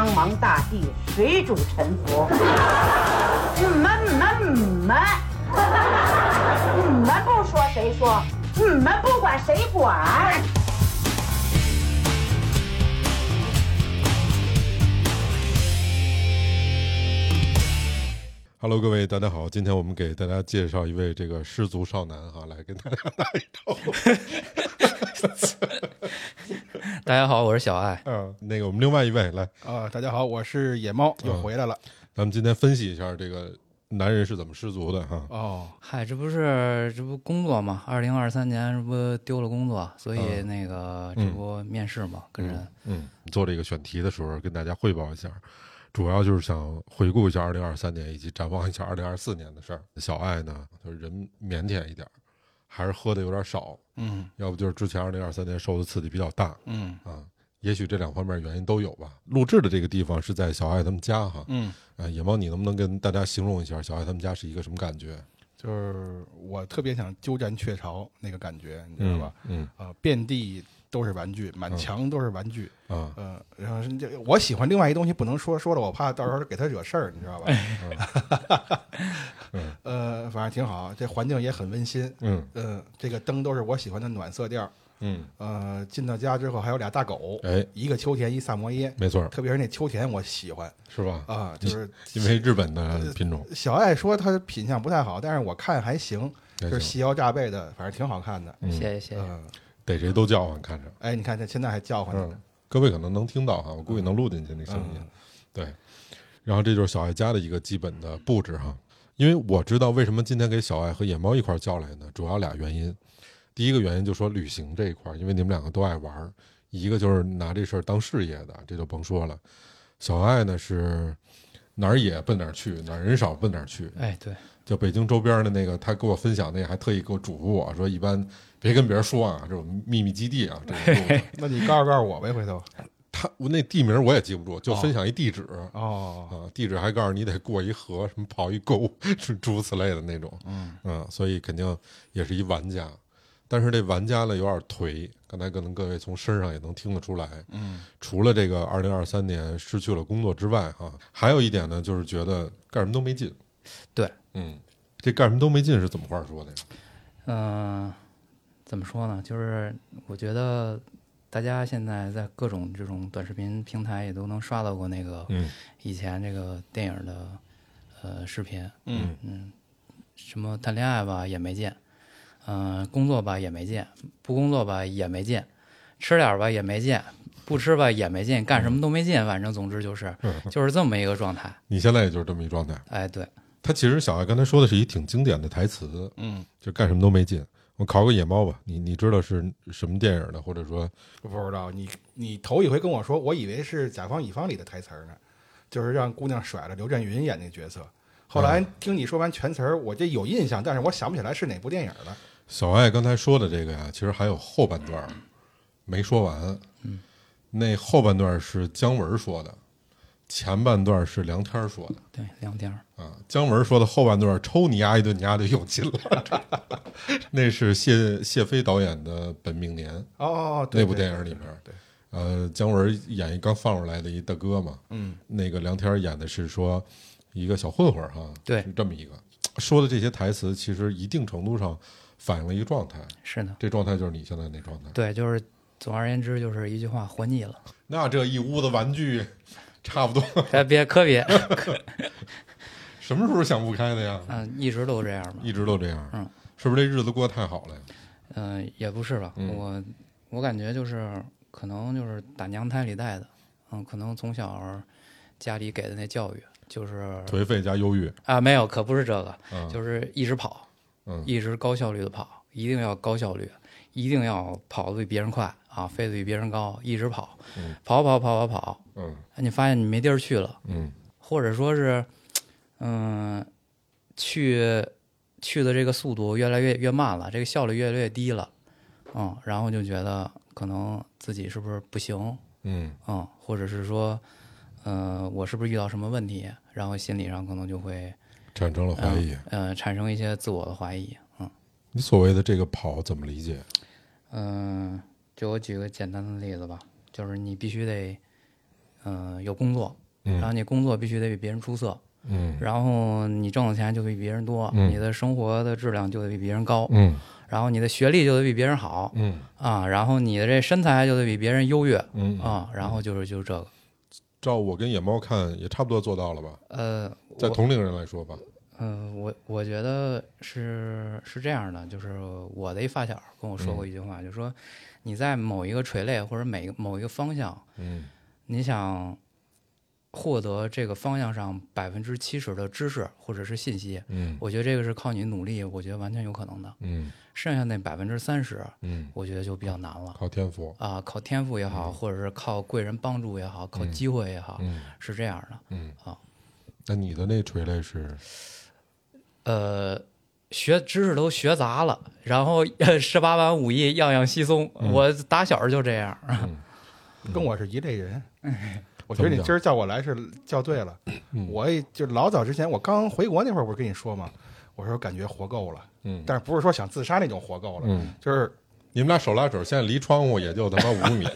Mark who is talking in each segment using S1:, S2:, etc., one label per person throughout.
S1: 苍茫大地，谁主沉浮？你们、你们、你们，你们不说谁说？你们不管谁管
S2: ？Hello，各位，大家好！今天我们给大家介绍一位这个失足少男哈，来跟大家打一招呼。
S3: 大家好，我是小爱。
S2: 嗯，那个我们另外一位来，
S4: 啊，大家好，我是野猫，又回来了。
S2: 咱们今天分析一下这个男人是怎么失足的哈。
S4: 哦，
S3: 嗨，这不是这不工作嘛？二零二三年这不丢了工作，所以那个这不面试嘛，跟人。
S2: 嗯，做这个选题的时候跟大家汇报一下，主要就是想回顾一下二零二三年以及展望一下二零二四年的事儿。小爱呢，就是人腼腆一点儿，还是喝的有点少，
S4: 嗯
S2: 要不就是之前二零二三年受的刺激比较大
S4: 嗯
S2: 啊。也许这两方面原因都有吧。录制的这个地方是在小爱他们家哈，
S4: 嗯，
S2: 啊，野猫，你能不能跟大家形容一下小爱他们家是一个什么感觉？
S4: 就是我特别想鸠占鹊巢那个感觉，你知道吧？
S2: 嗯
S4: 啊，遍地都是玩具，满墙都是玩具。
S2: 嗯，
S4: 呃，然后这我喜欢另外一东西不能说，说了我怕到时候给他惹事儿，你知道吧？
S2: 嗯
S4: 呃，反正挺好，这环境也很温馨。
S2: 嗯
S4: 呃，这个灯都是我喜欢的暖色调。
S2: 嗯，
S4: 呃，进到家之后还有俩大狗，
S2: 哎，
S4: 一个秋田，一萨摩耶。
S2: 没错，
S4: 特别是那秋田，我喜欢
S2: 是吧？
S4: 啊，就是
S2: 因为日本的品种，
S4: 小爱说它品相不太好，但是我看还行，就是细腰炸背的，反正挺好看的。
S2: 嗯
S3: 谢谢谢谢。
S4: 嗯，
S2: 逮谁都叫唤，看着。
S4: 哎，你看这现在还叫唤着呢
S2: 嗯。，各位可能能听到哈，我估计能录进去那声音。
S4: 嗯
S2: 对，然后这就是小爱家的一个基本的布置哈。因为我知道为什么今天给小爱和野猫一块儿叫来呢，主要俩原因。第一个原因就说旅行这一块儿，因为你们两个都爱玩儿，一个就是拿这事儿当事业的，这就甭说了。小爱呢是哪儿野奔哪儿去，哪儿人少奔哪儿去。
S3: 哎，对，
S2: 就北京周边的那个，他给我分享那个，还特意给我嘱咐我说，一般别跟别人说啊，这种秘密基地啊，这种
S4: 那你告诉告诉我呗，回头。
S2: 他我那地名我也记不住，就分享一地址、
S4: 哦，
S2: 啊，地址还告诉你得过一河，什么跑一沟，是诸如此类的那种。
S4: 嗯
S2: 所以肯定也是一玩家，但是这玩家呢有点颓，刚才可能各位从身上也能听得出来。
S4: 嗯
S2: 除了这个二零二三年失去了工作之外，哈、还有一点呢，就是觉得干什么都没劲。
S3: 对，
S2: 嗯，这干什么都没劲是怎么话说的呀？
S3: 嗯、怎么说呢？就是我觉得大家现在在各种这种短视频平台也都能刷到过那个
S2: 嗯
S3: 以前这个电影的呃视频，
S4: 嗯
S3: 嗯，什么谈恋爱吧也没见，嗯、工作吧也没见，不工作吧也没见，吃点儿吧也没见，不吃吧也没劲，干什么都没劲，反正总之就是就是这么一个状态。
S2: 你现在也就是这么一状态。
S3: 哎，对，
S2: 他其实小爱刚才说的是一挺经典的台词，
S4: 嗯，
S2: 就干什么都没劲。我考个野猫吧，你你知道是什么电影的，或者说
S4: 不知道你你头一回跟我说，我以为是《甲方乙方》里的台词呢，就是让姑娘甩了刘震云演那角色。后来听你说完全词儿，我这有印象，但是我想不起来是哪部电影了。
S2: 小爱刚才说的这个呀，其实还有后半段没说完。嗯，那后半段是姜文说的，前半段是梁天说的
S3: 对，梁天儿。
S2: 啊。姜文说的后半段抽你丫一顿，你丫就有劲了。那是谢谢飞导演的《本命年》
S4: 哦
S2: 那部电影里面
S4: 对，
S2: 呃，姜文演一刚放出来的一大哥嘛，
S4: 嗯
S2: 那个梁天演的是说一个小混混哈，
S3: 对
S2: 是这么一个说的这些台词，其实一定程度上反映了一个状态，
S3: 是的，
S2: 这状态就是你现在那状态。
S3: 对，就是总而言之就是一句话，活腻了。
S2: 那这一屋子玩具，差不多。
S3: 别，别可别，
S2: 什么时候想不开的呀？
S3: 嗯，一直都这样嘛。
S2: 一直都这样，
S3: 嗯，
S2: 是不是这日子过得太好了呀？
S3: 嗯、也不是吧，
S2: 嗯。
S3: 我我感觉就是可能就是打娘胎里带的，嗯，可能从小家里给的那教育就是
S2: 颓废加忧郁，
S3: 啊，没有，可不是这个，
S2: 嗯，
S3: 就是一直跑，
S2: 嗯。
S3: 一直高效率的跑，一定要高效率，一定要跑得比别人快啊，飞得比别人高，一直跑，
S2: 嗯
S3: 跑跑跑跑跑，
S2: 嗯
S3: 你发现你没地儿去了，
S2: 嗯
S3: 或者说是，嗯，去去的这个速度越来越越慢了，这个效率越来越低了，嗯，然后就觉得可能自己是不是不行，
S2: 嗯
S3: 嗯，或者是说，呃，我是不是遇到什么问题，然后心理上可能就会，
S2: 产生了怀疑。
S3: 呃，产生一些自我的怀疑，嗯
S2: 你所谓的这个跑怎么理解？
S3: 嗯、就我举个简单的例子吧，就是你必须得，嗯、有工作，然后
S2: 嗯
S3: 你工作必须得比别人出色，
S2: 嗯。
S3: 然后你挣的钱就比别人多，
S2: 嗯
S3: 你的生活的质量就得比别人高，
S2: 嗯。
S3: 然后你的学历就得比别人好
S2: 嗯。
S3: 啊，然后你的这身材就得比别人优越
S2: 嗯
S3: 啊，然后就是就是这个，
S2: 照我跟野猫看，也差不多做到了吧？
S3: 呃，
S2: 在同龄人来说吧，
S3: 嗯，我我觉得是是这样的，就是我的一发小跟我说过一句话，就说你在某一个垂类或者每某一个方向，
S2: 嗯
S3: 你想获得这个方向上百分之七十的知识或者是信息，
S2: 嗯
S3: 我觉得这个是靠你努力，我觉得完全有可能的。
S2: 嗯
S3: 剩下那百分之三十，
S2: 嗯，
S3: 我觉得就比较难了
S2: 靠天赋，
S3: 啊，靠天赋也好，或者是靠贵人帮助也好，靠机会也好，
S2: 嗯
S3: 是这样的。
S2: 嗯
S3: 啊。
S2: 那你的那垂类是？
S3: 呃，学知识都学杂了，然后 十八般武艺样样稀松。
S2: 嗯
S3: 我打小就这样。
S4: 跟我是一类人。我觉得你今儿叫我来是叫对了。
S2: 嗯
S4: 我也就老早之前，我刚回国那会儿，不是跟你说吗？我说感觉活够了，
S2: 嗯
S4: 但是不是说想自杀那种活够了，
S2: 嗯，
S4: 就是
S2: 你们俩手拉手，现在离窗户也就他妈五米，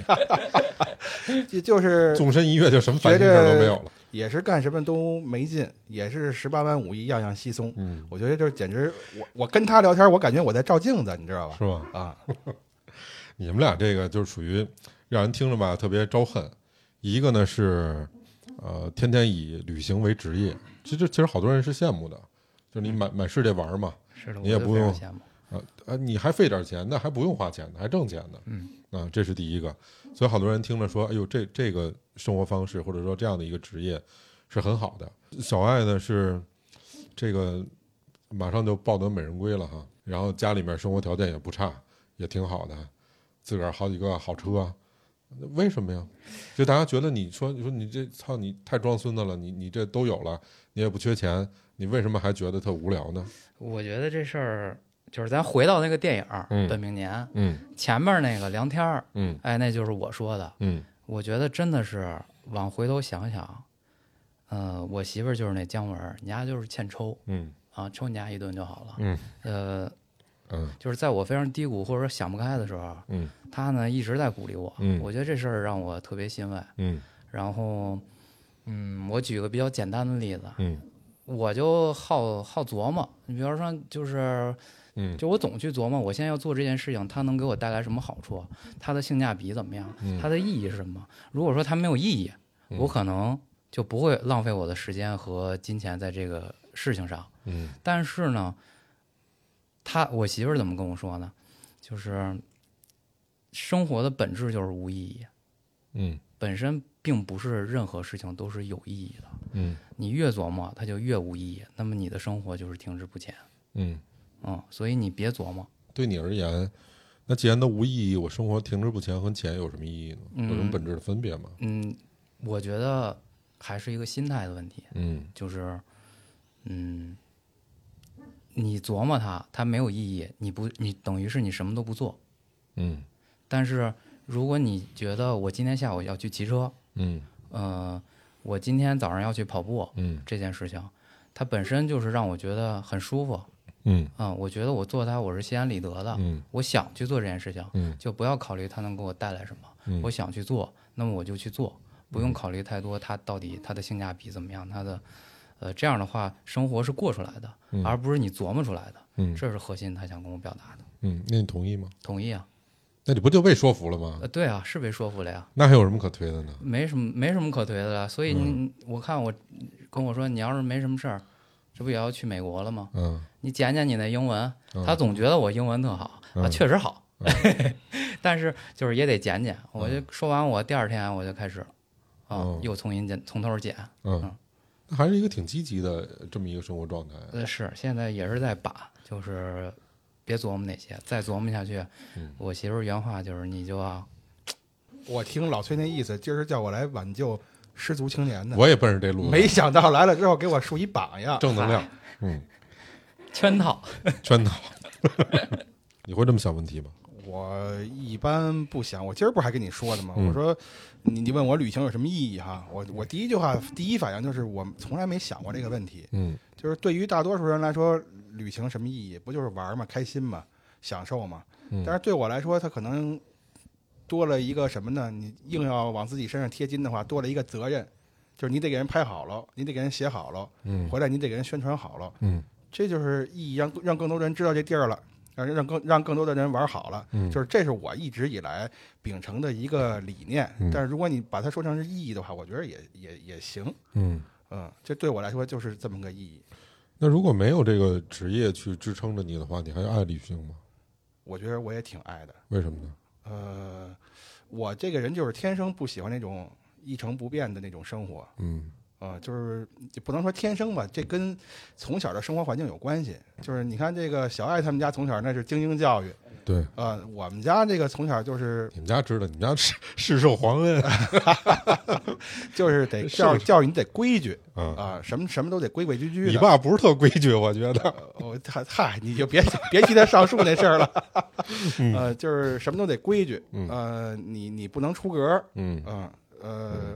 S4: 就就是
S2: 纵身一跃就什么烦心事儿都没有了。
S4: 也是干什么都没劲，也是十八般武艺样样稀松。
S2: 嗯，
S4: 我觉得这简直，我我跟他聊天，我感觉我在照镜子，你知道吧？
S2: 是吧？
S4: 啊，
S2: 你们俩这个就是属于让人听着吧特别招恨。一个呢是呃天天以旅行为职业，其实其实好多人是羡慕的，就是你满满世界玩嘛，
S3: 是的，
S2: 你也不用
S3: 羡慕。
S2: 你还费点钱，那还不用花钱呢，还挣钱呢。
S3: 嗯，
S2: 啊，这是第一个。所以好多人听了说，哎呦，这这个生活方式或者说这样的一个职业是很好的。小爱呢是这个马上就抱得美人归了哈，然后家里面生活条件也不差，也挺好的，自个儿好几个好车，为什么呀？就大家觉得你说你说你这操你太装孙子了，你你这都有了，你也不缺钱，你为什么还觉得特无聊呢？
S3: 我觉得这事儿就是咱回到那个电影
S2: 嗯《
S3: 本命年》
S2: 嗯
S3: 前面那个梁天儿，
S2: 嗯
S3: 哎，那就是我说的。
S2: 嗯
S3: 我觉得真的是往回头想想，呃，我媳妇儿就是那姜文儿，你家就是欠抽
S2: 嗯
S3: 啊，抽你家一顿就好了。
S2: 嗯
S3: 呃，
S2: 嗯
S3: 就是在我非常低谷或者说想不开的时候，
S2: 嗯
S3: 他呢一直在鼓励我。
S2: 嗯
S3: 我觉得这事儿让我特别欣慰。
S2: 嗯
S3: 然后，嗯，我举个比较简单的例子，
S2: 嗯
S3: 我就好好琢磨。你比如说，就是
S2: 嗯
S3: 就我总去琢磨，我现在要做这件事情，它能给我带来什么好处？它的性价比怎么样？
S2: 嗯
S3: 它的意义是什么？如果说它没有意义，我可能就不会浪费我的时间和金钱在这个事情上。
S2: 嗯
S3: 但是呢，他我媳妇儿怎么跟我说呢？就是生活的本质就是无意义，
S2: 嗯
S3: 本身并不是任何事情都是有意义的。
S2: 嗯
S3: 你越琢磨，它就越无意义，那么你的生活就是停滞不前。
S2: 嗯，
S3: 嗯，所以你别琢磨。
S2: 对你而言，那既然都无意义，我生活停滞不前和钱有什么意义呢？有什么
S3: 嗯
S2: 本质的分别吗？
S3: 嗯，我觉得还是一个心态的问题，
S2: 嗯
S3: 就是，嗯，你琢磨它，它没有意义，你不，你等于是你什么都不做。
S2: 嗯
S3: 但是如果你觉得我今天下午要去骑车，
S2: 嗯
S3: 呃，我今天早上要去跑步
S2: 嗯
S3: 这件事情，它本身就是让我觉得很舒服。
S2: 嗯
S3: 啊，我觉得我做它我是心安理得的，
S2: 嗯
S3: 我想去做这件事情，
S2: 嗯
S3: 就不要考虑它能给我带来什么。
S2: 嗯
S3: 我想去做，那么我就去做，不用考虑太多，它到底它的性价比怎么样，它的，呃，这样的话，生活是过出来的，
S2: 嗯
S3: 而不是你琢磨出来的，
S2: 嗯
S3: 这是核心，他想跟我表达的。
S2: 嗯，那你同意吗？
S3: 同意啊？
S2: 那你不就被说服了吗
S3: 呃，？对啊，是被说服了呀，
S2: 那还有什么可推的呢？
S3: 没什么没什么可推的了。所以你、我看我跟我说，你要是没什么事儿，这不也要去美国了吗？
S2: 嗯
S3: 你捡捡你那英文，
S2: 嗯
S3: 他总觉得我英文特好啊，
S2: 嗯
S3: 确实好，但是就是也得捡捡。我就说完，我第二天我就开始啊
S2: 嗯，
S3: 又重新捡，从头捡。
S2: 嗯，那还是一个挺积极的这么一个生活状态。
S3: 呃，是现在也是在把，就是别琢磨那些，再琢磨下去，
S2: 嗯
S3: 我媳妇儿原话就是你就要
S4: 我听老崔那意思，今儿叫我来挽救失足青年的，
S2: 我也奔着这路，
S4: 没想到来了之后给我树一榜样。
S2: 正能量，嗯，
S3: 圈套。
S2: 圈套。你会这么想问题吗？
S4: 我一般不想，我今儿不还跟你说的吗？
S2: 嗯
S4: 我说你你问我旅行有什么意义哈？我我第一句话第一反应就是我从来没想过这个问题，
S2: 嗯
S4: 就是对于大多数人来说，旅行什么意义？不就是玩嘛，开心嘛，享受嘛？
S2: 嗯
S4: 但是对我来说，它可能多了一个什么呢？你硬要往自己身上贴金的话，多了一个责任，就是你得给人拍好了，你得给人写好了，
S2: 嗯
S4: 回来你得给人宣传好了，
S2: 嗯
S4: 这就是意义，让让更多人知道这地儿了，让让更让更多的人玩好了。
S2: 嗯，
S4: 就是这是我一直以来秉承的一个理念。
S2: 嗯
S4: 但是如果你把它说成是意义的话，我觉得也也也行。
S2: 嗯。
S4: 嗯，这对我来说就是这么个意义。
S2: 那如果没有这个职业去支撑着你的话，你还爱旅行吗？
S4: 我觉得我也挺爱的。
S2: 为什么呢？
S4: 呃，我这个人就是天生不喜欢那种一成不变的那种生活。
S2: 嗯
S4: 啊、就是也不能说天生吧，这跟从小的生活环境有关系。就是你看这个小爱他们家从小那是精英教育，
S2: 对，
S4: 啊，我们家这个从小就是
S2: 你们家知道，你们家是世受皇恩
S4: 就是得
S2: 是
S4: 教育教育你得规矩
S2: 啊。
S4: 啊，什么什么都得规规矩矩的。
S2: 你爸不是特规矩，我觉得。
S4: 我嗨嗨，你就别别提他上树那事儿了。呃，就是什么都得规矩，
S2: 嗯
S4: 呃，你你不能出格，
S2: 嗯
S4: 嗯呃，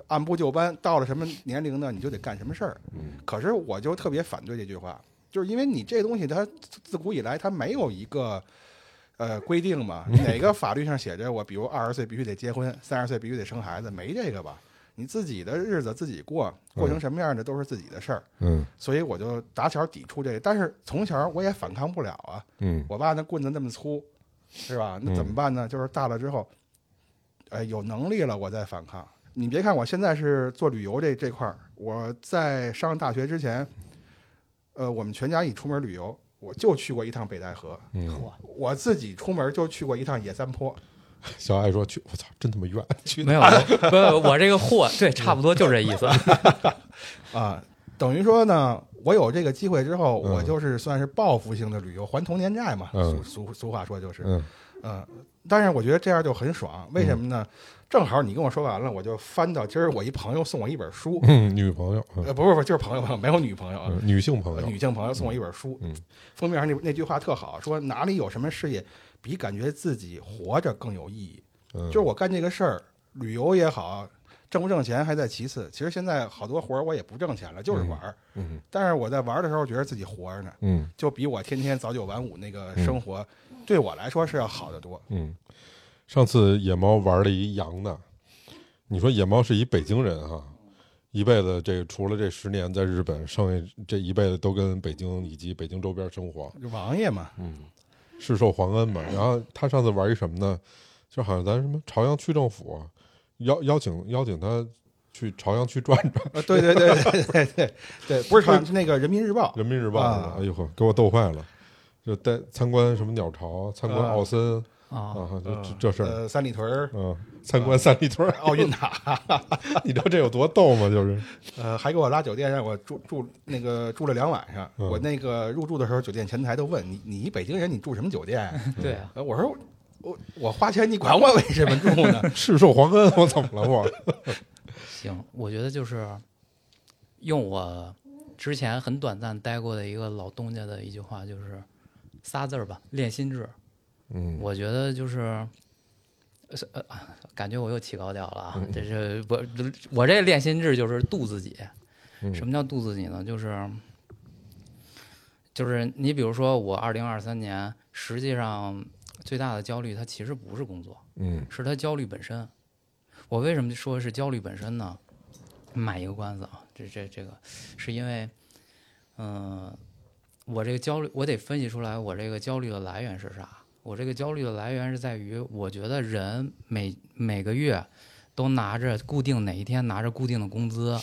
S4: 按部就班。到了什么年龄呢，你就得干什么事儿。
S2: 嗯
S4: 可是我就特别反对这句话，就是因为你这东西它自自古以来它没有一个呃规定嘛，哪个法律上写着我比如二十岁必须得结婚，三十岁必须得生孩子，没这个吧？你自己的日子自己过，过成什么样的都是自己的事儿。
S2: 嗯
S4: 所以我就打小抵触这个，但是从小我也反抗不了啊。
S2: 嗯
S4: 我爸那棍子那么粗，是吧？那怎么办呢？就是大了之后，呃，有能力了我再反抗。你别看我现在是做旅游这这块儿，我在上大学之前，呃，我们全家一出门旅游，我就去过一趟北戴河，
S2: 嗯。
S4: 我自己出门就去过一趟野三坡。
S2: 小爱说：“去，我操，真他妈远！去
S3: 没有，不，我这个货，对，差不多就这意思。
S4: 啊，等于说呢，我有这个机会之后，
S2: 嗯
S4: 我就是算是报复性的旅游，还童年债嘛。
S2: 嗯
S4: 俗俗俗话说就是，
S2: 嗯
S4: 嗯，但是我觉得这样就很爽，为什么呢？正好你跟我说完了，我就翻到今儿我一朋友送我一本书，
S2: 嗯，女朋友，嗯
S4: 呃，不是不是，就是朋友朋友，没有女朋友啊，
S2: 嗯女性朋
S4: 呃
S2: 友，
S4: 女性朋友送我一本书，
S2: 嗯
S4: 封面上那那句话特好，说哪里有什么事业比感觉自己活着更有意义。
S2: 嗯，
S4: 就是我干这个事儿，旅游也好，挣不挣钱还在其次。其实现在好多活儿我也不挣钱了，就是玩儿。
S2: 嗯
S4: 但是我在玩儿的时候觉得自己活着呢，
S2: 嗯
S4: 就比我天天早九晚五那个生活，对我来说是要好得多。
S2: 嗯。上次野猫玩了一洋的，你说野猫是一北京人哈，一辈子这个除了这十年在日本，剩下这一辈子都跟北京以及北京周边生活，
S4: 就王爷嘛，
S2: 嗯，世受皇恩嘛。然后他上次玩一什么呢？就好像咱什么朝阳区政府邀邀请邀请他去朝阳区转转，
S4: 呃，对对对对对对对，不是朝阳，是那个人民日报。
S2: 人民日报
S4: 啊
S2: 哎呦呵，给我逗坏了。就带参观什么鸟巢，参观
S4: 啊
S2: 奥森
S3: 啊，
S2: 啊，这这事儿，
S4: 呃，三里屯儿
S2: 嗯，参观三里屯儿
S4: 奥运塔，
S2: 你知道这有多逗吗？就是，
S4: 呃，还给我拉酒店，让我住住那个住了两晚上。
S2: 嗯
S4: 我那个入住的时候，酒店前台都问你，你一北京人，你住什么酒店？
S3: 对啊，
S4: 呃我说我我花钱，你管我为什么住呢？
S2: 赤受皇恩，我怎么了我？
S3: 行，我觉得就是用我之前很短暂待过的一个老东家的一句话，就是仨字儿吧，练心智。
S2: 嗯
S3: 我觉得就是，呃，感觉我又起高调了啊！这是我我这练心智就是度自己。
S2: 嗯
S3: 什么叫度自己呢？就是就是你比如说我二零二三年，实际上最大的焦虑，它其实不是工作，
S2: 嗯
S3: 是它焦虑本身。我为什么说是焦虑本身呢？买一个关子啊，这这这个是因为，嗯、我这个焦虑，我得分析出来我这个焦虑的来源是啥。我这个焦虑的来源是在于，我觉得人每每个月都拿着固定哪一天拿着固定的工资，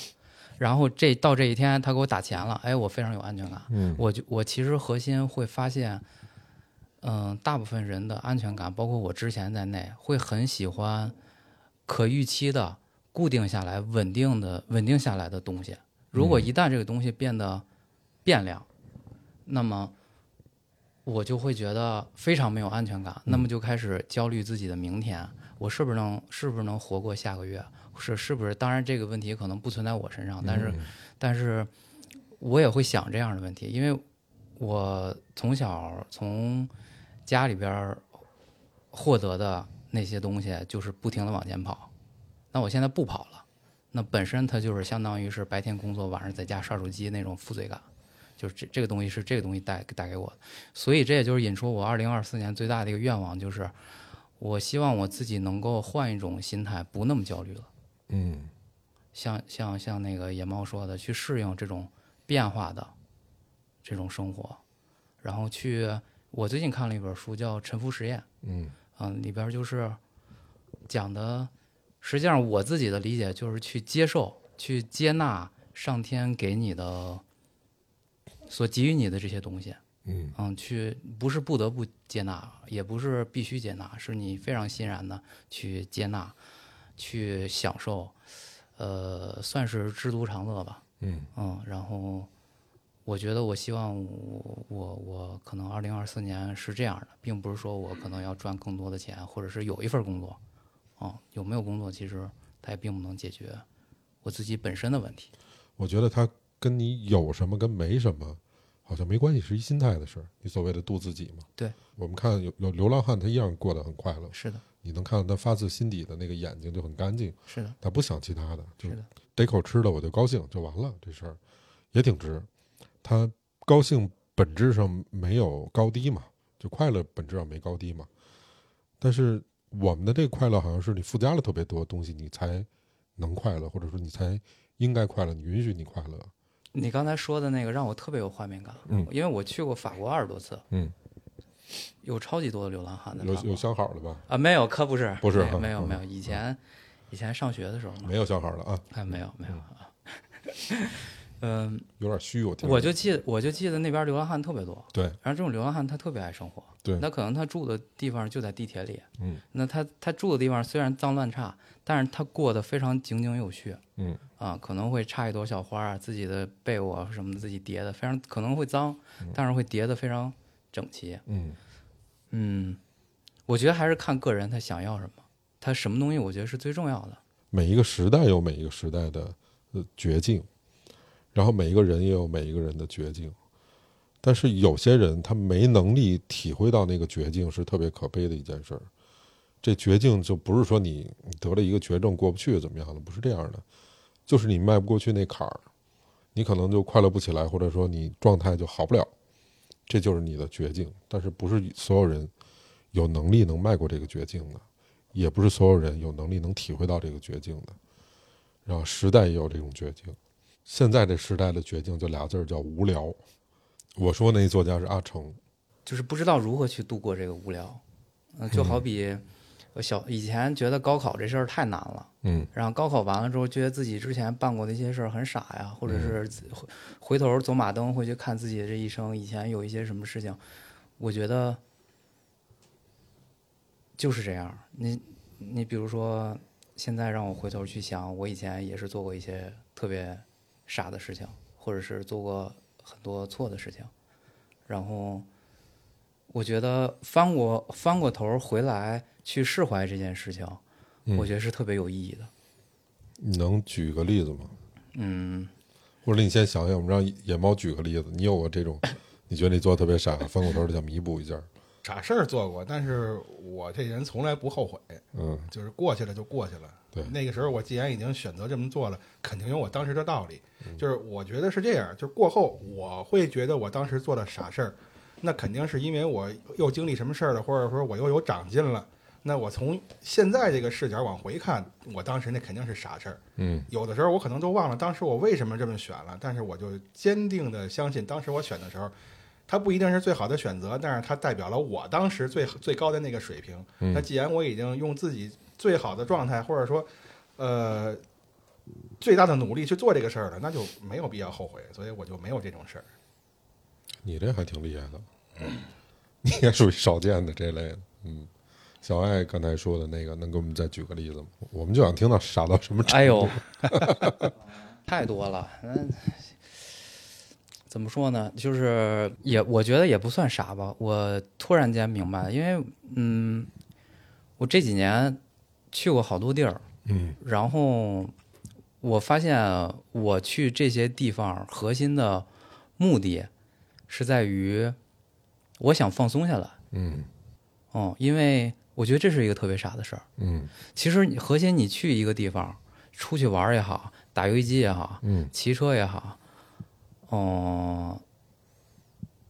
S3: 然后这到这一天他给我打钱了，哎，我非常有安全感。
S2: 嗯
S3: 我就我其实核心会发现，嗯、大部分人的安全感，包括我之前在内，会很喜欢可预期的、固定下来、稳定的、稳定下来的东西。如果一旦这个东西变得变量，那么我就会觉得非常没有安全感，那么就开始焦虑自己的明天，我是不是能是不是能活过下个月？是是不是？当然这个问题可能不存在我身上，但是、但是我也会想这样的问题，因为我从小从家里边儿获得的那些东西，就是不停的往前跑。那我现在不跑了，那本身它就是相当于是白天工作，晚上在家刷手机那种负罪感，就是这这个东西是这个东西带带给我的。所以这也就是引出我二零二四年最大的一个愿望，就是我希望我自己能够换一种心态，不那么焦虑了。
S2: 嗯
S3: 像像像那个野猫说的，去适应这种变化的这种生活，然后去。我最近看了一本书，叫《沉浮实验》，
S2: 嗯
S3: 嗯，里边就是讲的，实际上我自己的理解就是去接受、去接纳上天给你的所给予你的这些东西，
S2: 嗯
S3: 嗯，去不是不得不接纳，也不是必须接纳，是你非常欣然的去接纳，去享受，呃，算是知足常乐吧。
S2: 嗯
S3: 嗯，然后我觉得我希望我我我可能二零二四年是这样的，并不是说我可能要赚更多的钱，或者是有一份工作，啊、有没有工作其实它也并不能解决我自己本身的问题。
S2: 我觉得它跟你有什么跟没什么好像没关系，是一心态的事儿。你所谓的度自己嘛，
S3: 对
S2: 我们看有有流浪汉，他一样过得很快乐。
S3: 是的，
S2: 你能看到他发自心底的那个眼睛就很干净，
S3: 是的，
S2: 他不想其他的，就是
S3: 的，
S2: 逮口吃的我就高兴就完了，这事儿也挺值。他高兴本质上没有高低嘛，就快乐本质上没高低嘛。但是我们的这个快乐好像是你附加了特别多东西，你才能快乐，或者说你才应该快乐，你允许你快乐。
S3: 你刚才说的那个让我特别有画面感，
S2: 嗯
S3: 因为我去过法国二十多次，
S2: 嗯，
S3: 有超级多的流浪汉的
S2: 有有相好的吧？
S3: 啊，没有，可不是，
S2: 不是
S3: 没有
S2: 嗯
S3: 没有，以前以前上学的时候，
S2: 没有相好的啊，
S3: 哎，没有没有啊，嗯，
S2: 有点虚，我听。
S3: 我就记我就记得那边流浪汉特别多，
S2: 对，
S3: 然后这种流浪汉他特别爱生活，
S2: 对。
S3: 那可能他住的地方就在地铁里，
S2: 嗯，
S3: 那他他住的地方虽然脏乱差，但是他过得非常井井有序，
S2: 嗯。
S3: 啊，可能会插一朵小花啊，自己的被窝什么的自己叠的非常可能会脏，但是会叠的非常整齐，
S2: 嗯。
S3: 嗯，我觉得还是看个人他想要什么，他什么东西我觉得是最重要的，
S2: 每一个时代有每一个时代的呃绝境，然后每一个人也有每一个人的绝境。但是有些人他没能力体会到那个绝境，是特别可悲的一件事儿。这绝境就不是说你得了一个绝症过不去怎么样的，不是这样的，就是你迈不过去那坎儿，你可能就快乐不起来，或者说你状态就好不了，这就是你的绝境。但是不是所有人有能力能迈过这个绝境的。也不是所有人有能力能体会到这个绝境的。然后时代也有这种绝境，现在这时代的绝境就俩字儿叫无聊。我说那作家是阿城，
S3: 就是不知道如何去度过这个无聊，嗯、就好比我小以前觉得高考这事儿太难了。
S2: 嗯
S3: 然后高考完了之后，觉得自己之前办过的一些事儿很傻呀，或者是回回头走马灯会去看自己的这一生，以前有一些什么事情，我觉得就是这样。你你比如说，现在让我回头去想，我以前也是做过一些特别傻的事情，或者是做过很多错的事情，然后我觉得翻过翻过头回来去释怀这件事情，
S2: 嗯
S3: 我觉得是特别有意义的。
S2: 你能举个例子吗？
S3: 嗯，
S2: 或者你先想想，我们让野猫举个例子。你有过这种，你觉得你做的特别傻，翻过头儿想弥补一下？
S4: 傻事儿做过，但是我这人从来不后悔，
S2: 嗯
S4: 就是过去了就过去了。
S2: 对
S4: 那个时候我既然已经选择这么做了，肯定有我当时的道理。
S2: 嗯
S4: 就是我觉得是这样，就是过后我会觉得我当时做的傻事儿，那肯定是因为我又经历什么事儿了，或者说我又有长进了。那我从现在这个视角往回看，我当时那肯定是傻事儿。
S2: 嗯
S4: 有的时候我可能都忘了当时我为什么这么选了，但是我就坚定的相信，当时我选的时候，它不一定是最好的选择，但是它代表了我当时最最高的那个水平。
S2: 嗯
S4: 那既然我已经用自己最好的状态，或者说，呃，最大的努力去做这个事儿了，那就没有必要后悔，所以我就没有这种事儿。
S2: 你这还挺厉害的，你也属于少见的这类的。嗯，小爱刚才说的那个，能给我们再举个例子吗？我们就想听到傻到什么程度？
S3: 哎呦，太多了。嗯，怎么说呢？就是也，我觉得也不算傻吧。我突然间明白，因为嗯，我这几年去过好多地儿，
S2: 嗯
S3: 然后我发现我去这些地方核心的目的是在于我想放松下来。
S2: 嗯
S3: 哦、因为我觉得这是一个特别傻的事儿。
S2: 嗯
S3: 其实你核心，你去一个地方，出去玩也好，打游戏机也好，
S2: 嗯
S3: 骑车也好，嗯、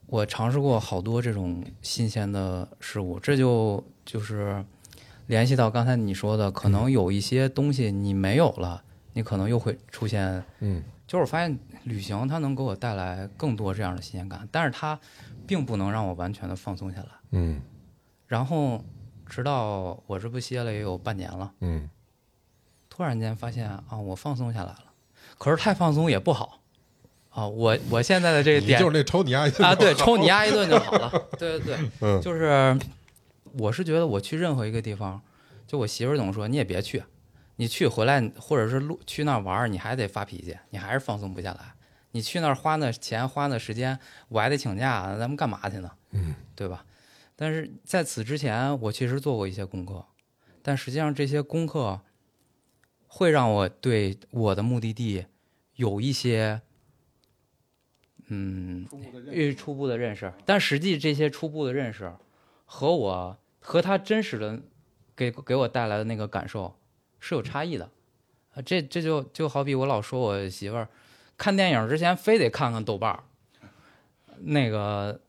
S3: 我尝试过好多这种新鲜的事物，这就就是联系到刚才你说的，可能有一些东西你没有了，你可能又会出现。
S2: 嗯
S3: 就是我发现旅行它能给我带来更多这样的新鲜感，但是它并不能让我完全的放松下来。
S2: 嗯
S3: 然后直到我这不歇了也有半年了，
S2: 嗯
S3: 突然间发现啊，我放松下来了。可是太放松也不好啊，我我现在的这个点
S2: 就是那抽你丫一顿
S3: 啊，对，抽你丫一顿就好了。对对对，
S2: 嗯
S3: 就是我是觉得我去任何一个地方，就我媳妇儿总说你也别去，你去回来或者是路去那儿玩儿，你还得发脾气，你还是放松不下来。你去那儿花那钱花那时间，我还得请假，咱们干嘛去呢？
S2: 嗯，
S3: 对吧？但是在此之前，我其实做过一些功课，但实际上这些功课会让我对我的目的地有一些嗯越初步的认识，但实际这些初步的认识和我和他真实的给给我带来的那个感受是有差异的。啊，这这就就好比我老说我媳妇儿看电影之前非得看看豆瓣儿，那个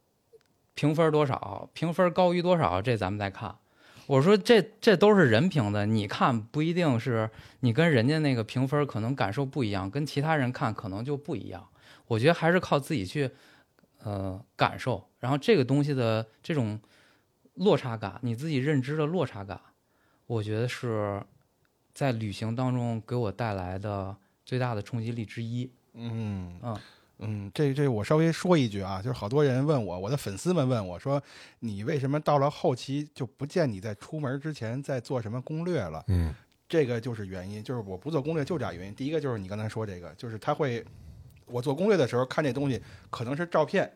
S3: 评分多少，评分高于多少，这咱们再看。我说这这都是人评的，你看不一定是你跟人家那个评分可能感受不一样，跟其他人看可能就不一样。我觉得还是靠自己去呃感受，然后这个东西的这种落差感，你自己认知的落差感，我觉得是在旅行当中给我带来的最大的冲击力之一。
S4: 嗯
S3: 嗯
S4: 嗯，这这我稍微说一句啊，就是好多人问我，我的粉丝们问我说，你为什么到了后期就不见你在出门之前在做什么攻略了？
S2: 嗯
S4: 这个就是原因，就是我不做攻略就俩原因。第一个就是你刚才说这个，就是他会，我做攻略的时候看这东西可能是照片，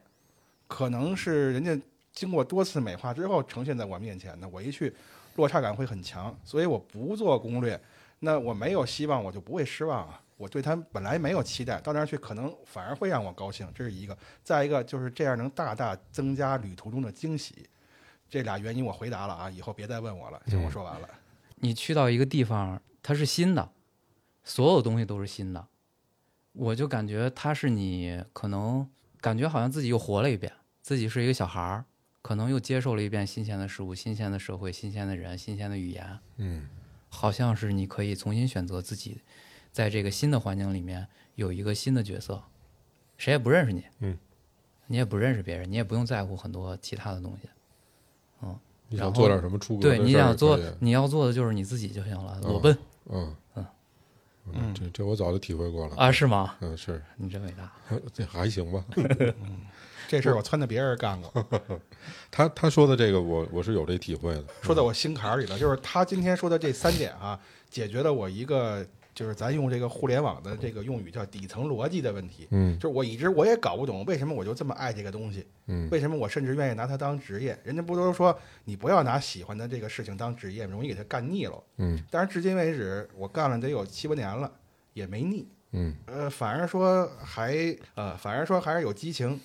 S4: 可能是人家经过多次美化之后呈现在我面前的，我一去落差感会很强，所以我不做攻略。那我没有希望，我就不会失望啊。我对他本来没有期待，到那儿去可能反而会让我高兴，这是一个。再一个就是这样能大大增加旅途中的惊喜。这俩原因我回答了啊，以后别再问我了，行，我说完了。
S3: 你去到一个地方，它是新的，所有东西都是新的，我就感觉他是你可能感觉好像自己又活了一遍，自己是一个小孩儿，可能又接受了一遍新鲜的事物、新鲜的社会、新鲜的人、新鲜的语言，
S2: 嗯。
S3: 好像是你可以重新选择自己，在这个新的环境里面有一个新的角色，谁也不认识你，
S2: 嗯，
S3: 你也不认识别人，你也不用在乎很多其他的东西。嗯
S2: 你想做点什么出格的
S3: 对，你想做你要做的就是你自己就行了，
S2: 嗯
S3: 裸奔
S2: 嗯
S3: 嗯。
S2: 嗯，这这我早就体会过了
S3: 啊，是吗？
S2: 嗯，是，
S3: 你真伟大。
S2: 这还行吧。
S4: 这事儿我撺掇别人干过，
S2: 他他说的这个，我我是有这体会的。
S4: 说到我心坎儿里了。就是他今天说的这三点啊，解决了我一个就是咱用这个互联网的这个用语叫底层逻辑的问题。
S2: 嗯
S4: 就是我一直我也搞不懂为什么我就这么爱这个东西，
S2: 嗯
S4: 为什么我甚至愿意拿它当职业？人家不都说你不要拿喜欢的这个事情当职业，容易给它干腻了。
S2: 嗯
S4: 但是至今为止，我干了得有七八年了，也没腻。
S2: 嗯
S4: 呃，反而说还呃，反而说还是有激情。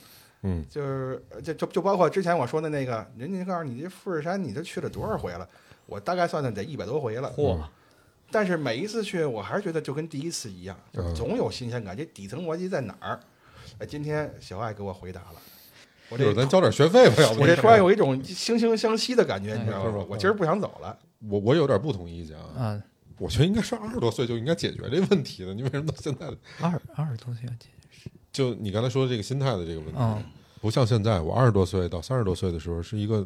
S2: 嗯
S4: 就是呃就就就包括之前我说的那个，人家告诉你这富士山你都去了多少回了？我大概算算得一百多回了。
S3: 嚯，
S4: 但是每一次去，我还是觉得就跟第一次一样，就
S2: 是
S4: 总有新鲜感。这底层逻辑在哪儿？哎，今天小爱给我回答了。我这
S2: 就是咱交点学费吧，要不
S4: 我这突然有一种惺惺相惜的感觉，你知道
S2: 吧
S4: 吗？我今儿不想走了。
S2: 我我有点不同意见啊。
S3: 啊，
S2: 我觉得应该是二十多岁就应该解决这问题的，你为什么到现在
S3: 二二十多岁要解决，
S2: 就你刚才说的这个心态的这个问题，
S3: 嗯
S2: 不像现在，我二十多岁到三十多岁的时候是一个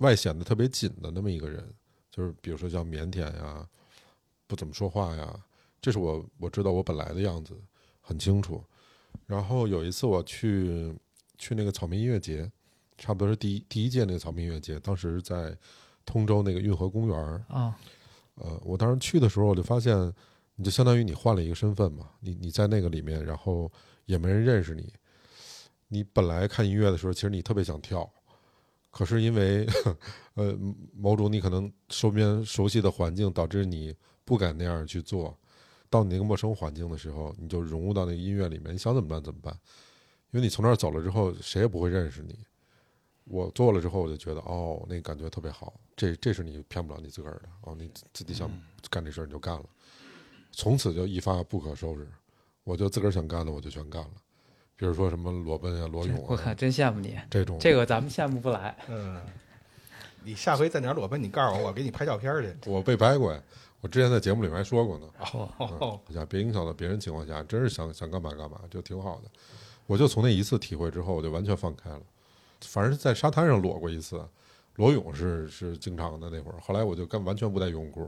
S2: 外显的特别紧的那么一个人，就是比如说叫腼腆呀，不怎么说话呀，这是我我知道我本来的样子很清楚。然后有一次我去去那个草莓音乐节，差不多是第一第一届那个草莓音乐节，当时在通州那个运河公园儿，
S3: 啊，
S2: 呃，我当时去的时候，我就发现，你就相当于你换了一个身份嘛，你你在那个里面，然后也没人认识你。你本来看音乐的时候，其实你特别想跳，可是因为 呃某种你可能身边熟悉的环境，导致你不敢那样去做。到你那个陌生环境的时候，你就融入到那个音乐里面，你想怎么办怎么办？因为你从那儿走了之后，谁也不会认识你。我做了之后，我就觉得哦，那个感觉特别好，这这是你骗不了你自个儿的哦，你自己想干这事儿你就干了，从此就一发不可收拾。我就自个儿想干的我就全干了，比如说什么裸奔啊、裸泳啊
S3: 我靠，真羡慕你，
S2: 这种，
S3: 这个咱们羡慕不来。
S4: 嗯，你下回在哪儿裸奔，你告诉我，我给你拍照片去。
S2: 我被拍过呀，我之前在节目里面还说过呢。
S4: 哦，
S2: 下别影响到别人情况下，真是想想干嘛干嘛，就挺好的。我就从那一次体会之后，我就完全放开了。反正是在沙滩上裸过一次，裸泳是是经常的那会儿。后来我就干完全不带游泳裤，